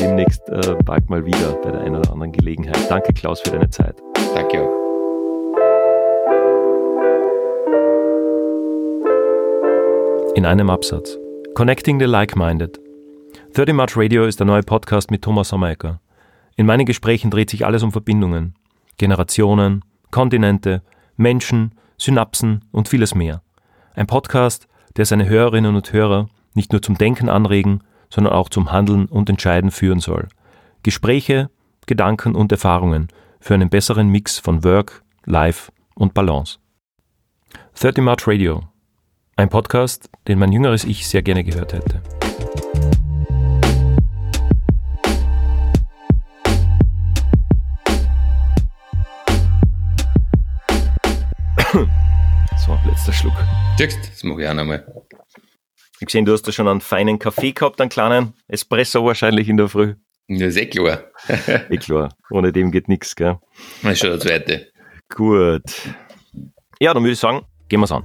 demnächst äh, bald mal wieder bei der einen oder anderen Gelegenheit. Danke Klaus für deine Zeit. Danke auch. In einem Absatz. Connecting the Like-Minded. 30 March Radio ist der neue Podcast mit Thomas Sommerecker. In meinen Gesprächen dreht sich alles um Verbindungen. Generationen, Kontinente, Menschen, Synapsen und vieles mehr. Ein Podcast, der seine Hörerinnen und Hörer nicht nur zum Denken anregen, sondern auch zum Handeln und Entscheiden führen soll. Gespräche, Gedanken und Erfahrungen für einen besseren Mix von Work, Life und Balance. 30 March Radio. Ein Podcast, den mein jüngeres Ich sehr gerne gehört hätte. jetzt der Schluck. Siehst das mache ich auch nochmal. Ich habe gesehen, du hast da schon einen feinen Kaffee gehabt, einen kleinen Espresso wahrscheinlich in der Früh. Ja, ist eh klar. (laughs) eh klar, ohne dem geht nichts, gell? Das ist schon der zweite. Gut. Ja, dann würde ich sagen, gehen wir's an.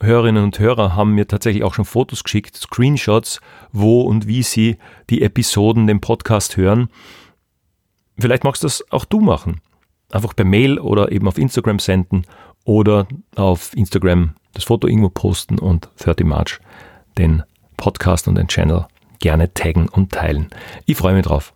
Hörerinnen und Hörer haben mir tatsächlich auch schon Fotos geschickt, Screenshots, wo und wie sie die Episoden, den Podcast hören. Vielleicht magst du das auch du machen. Einfach per Mail oder eben auf Instagram senden oder auf Instagram das Foto irgendwo posten und 30 March den Podcast und den Channel gerne taggen und teilen. Ich freue mich drauf.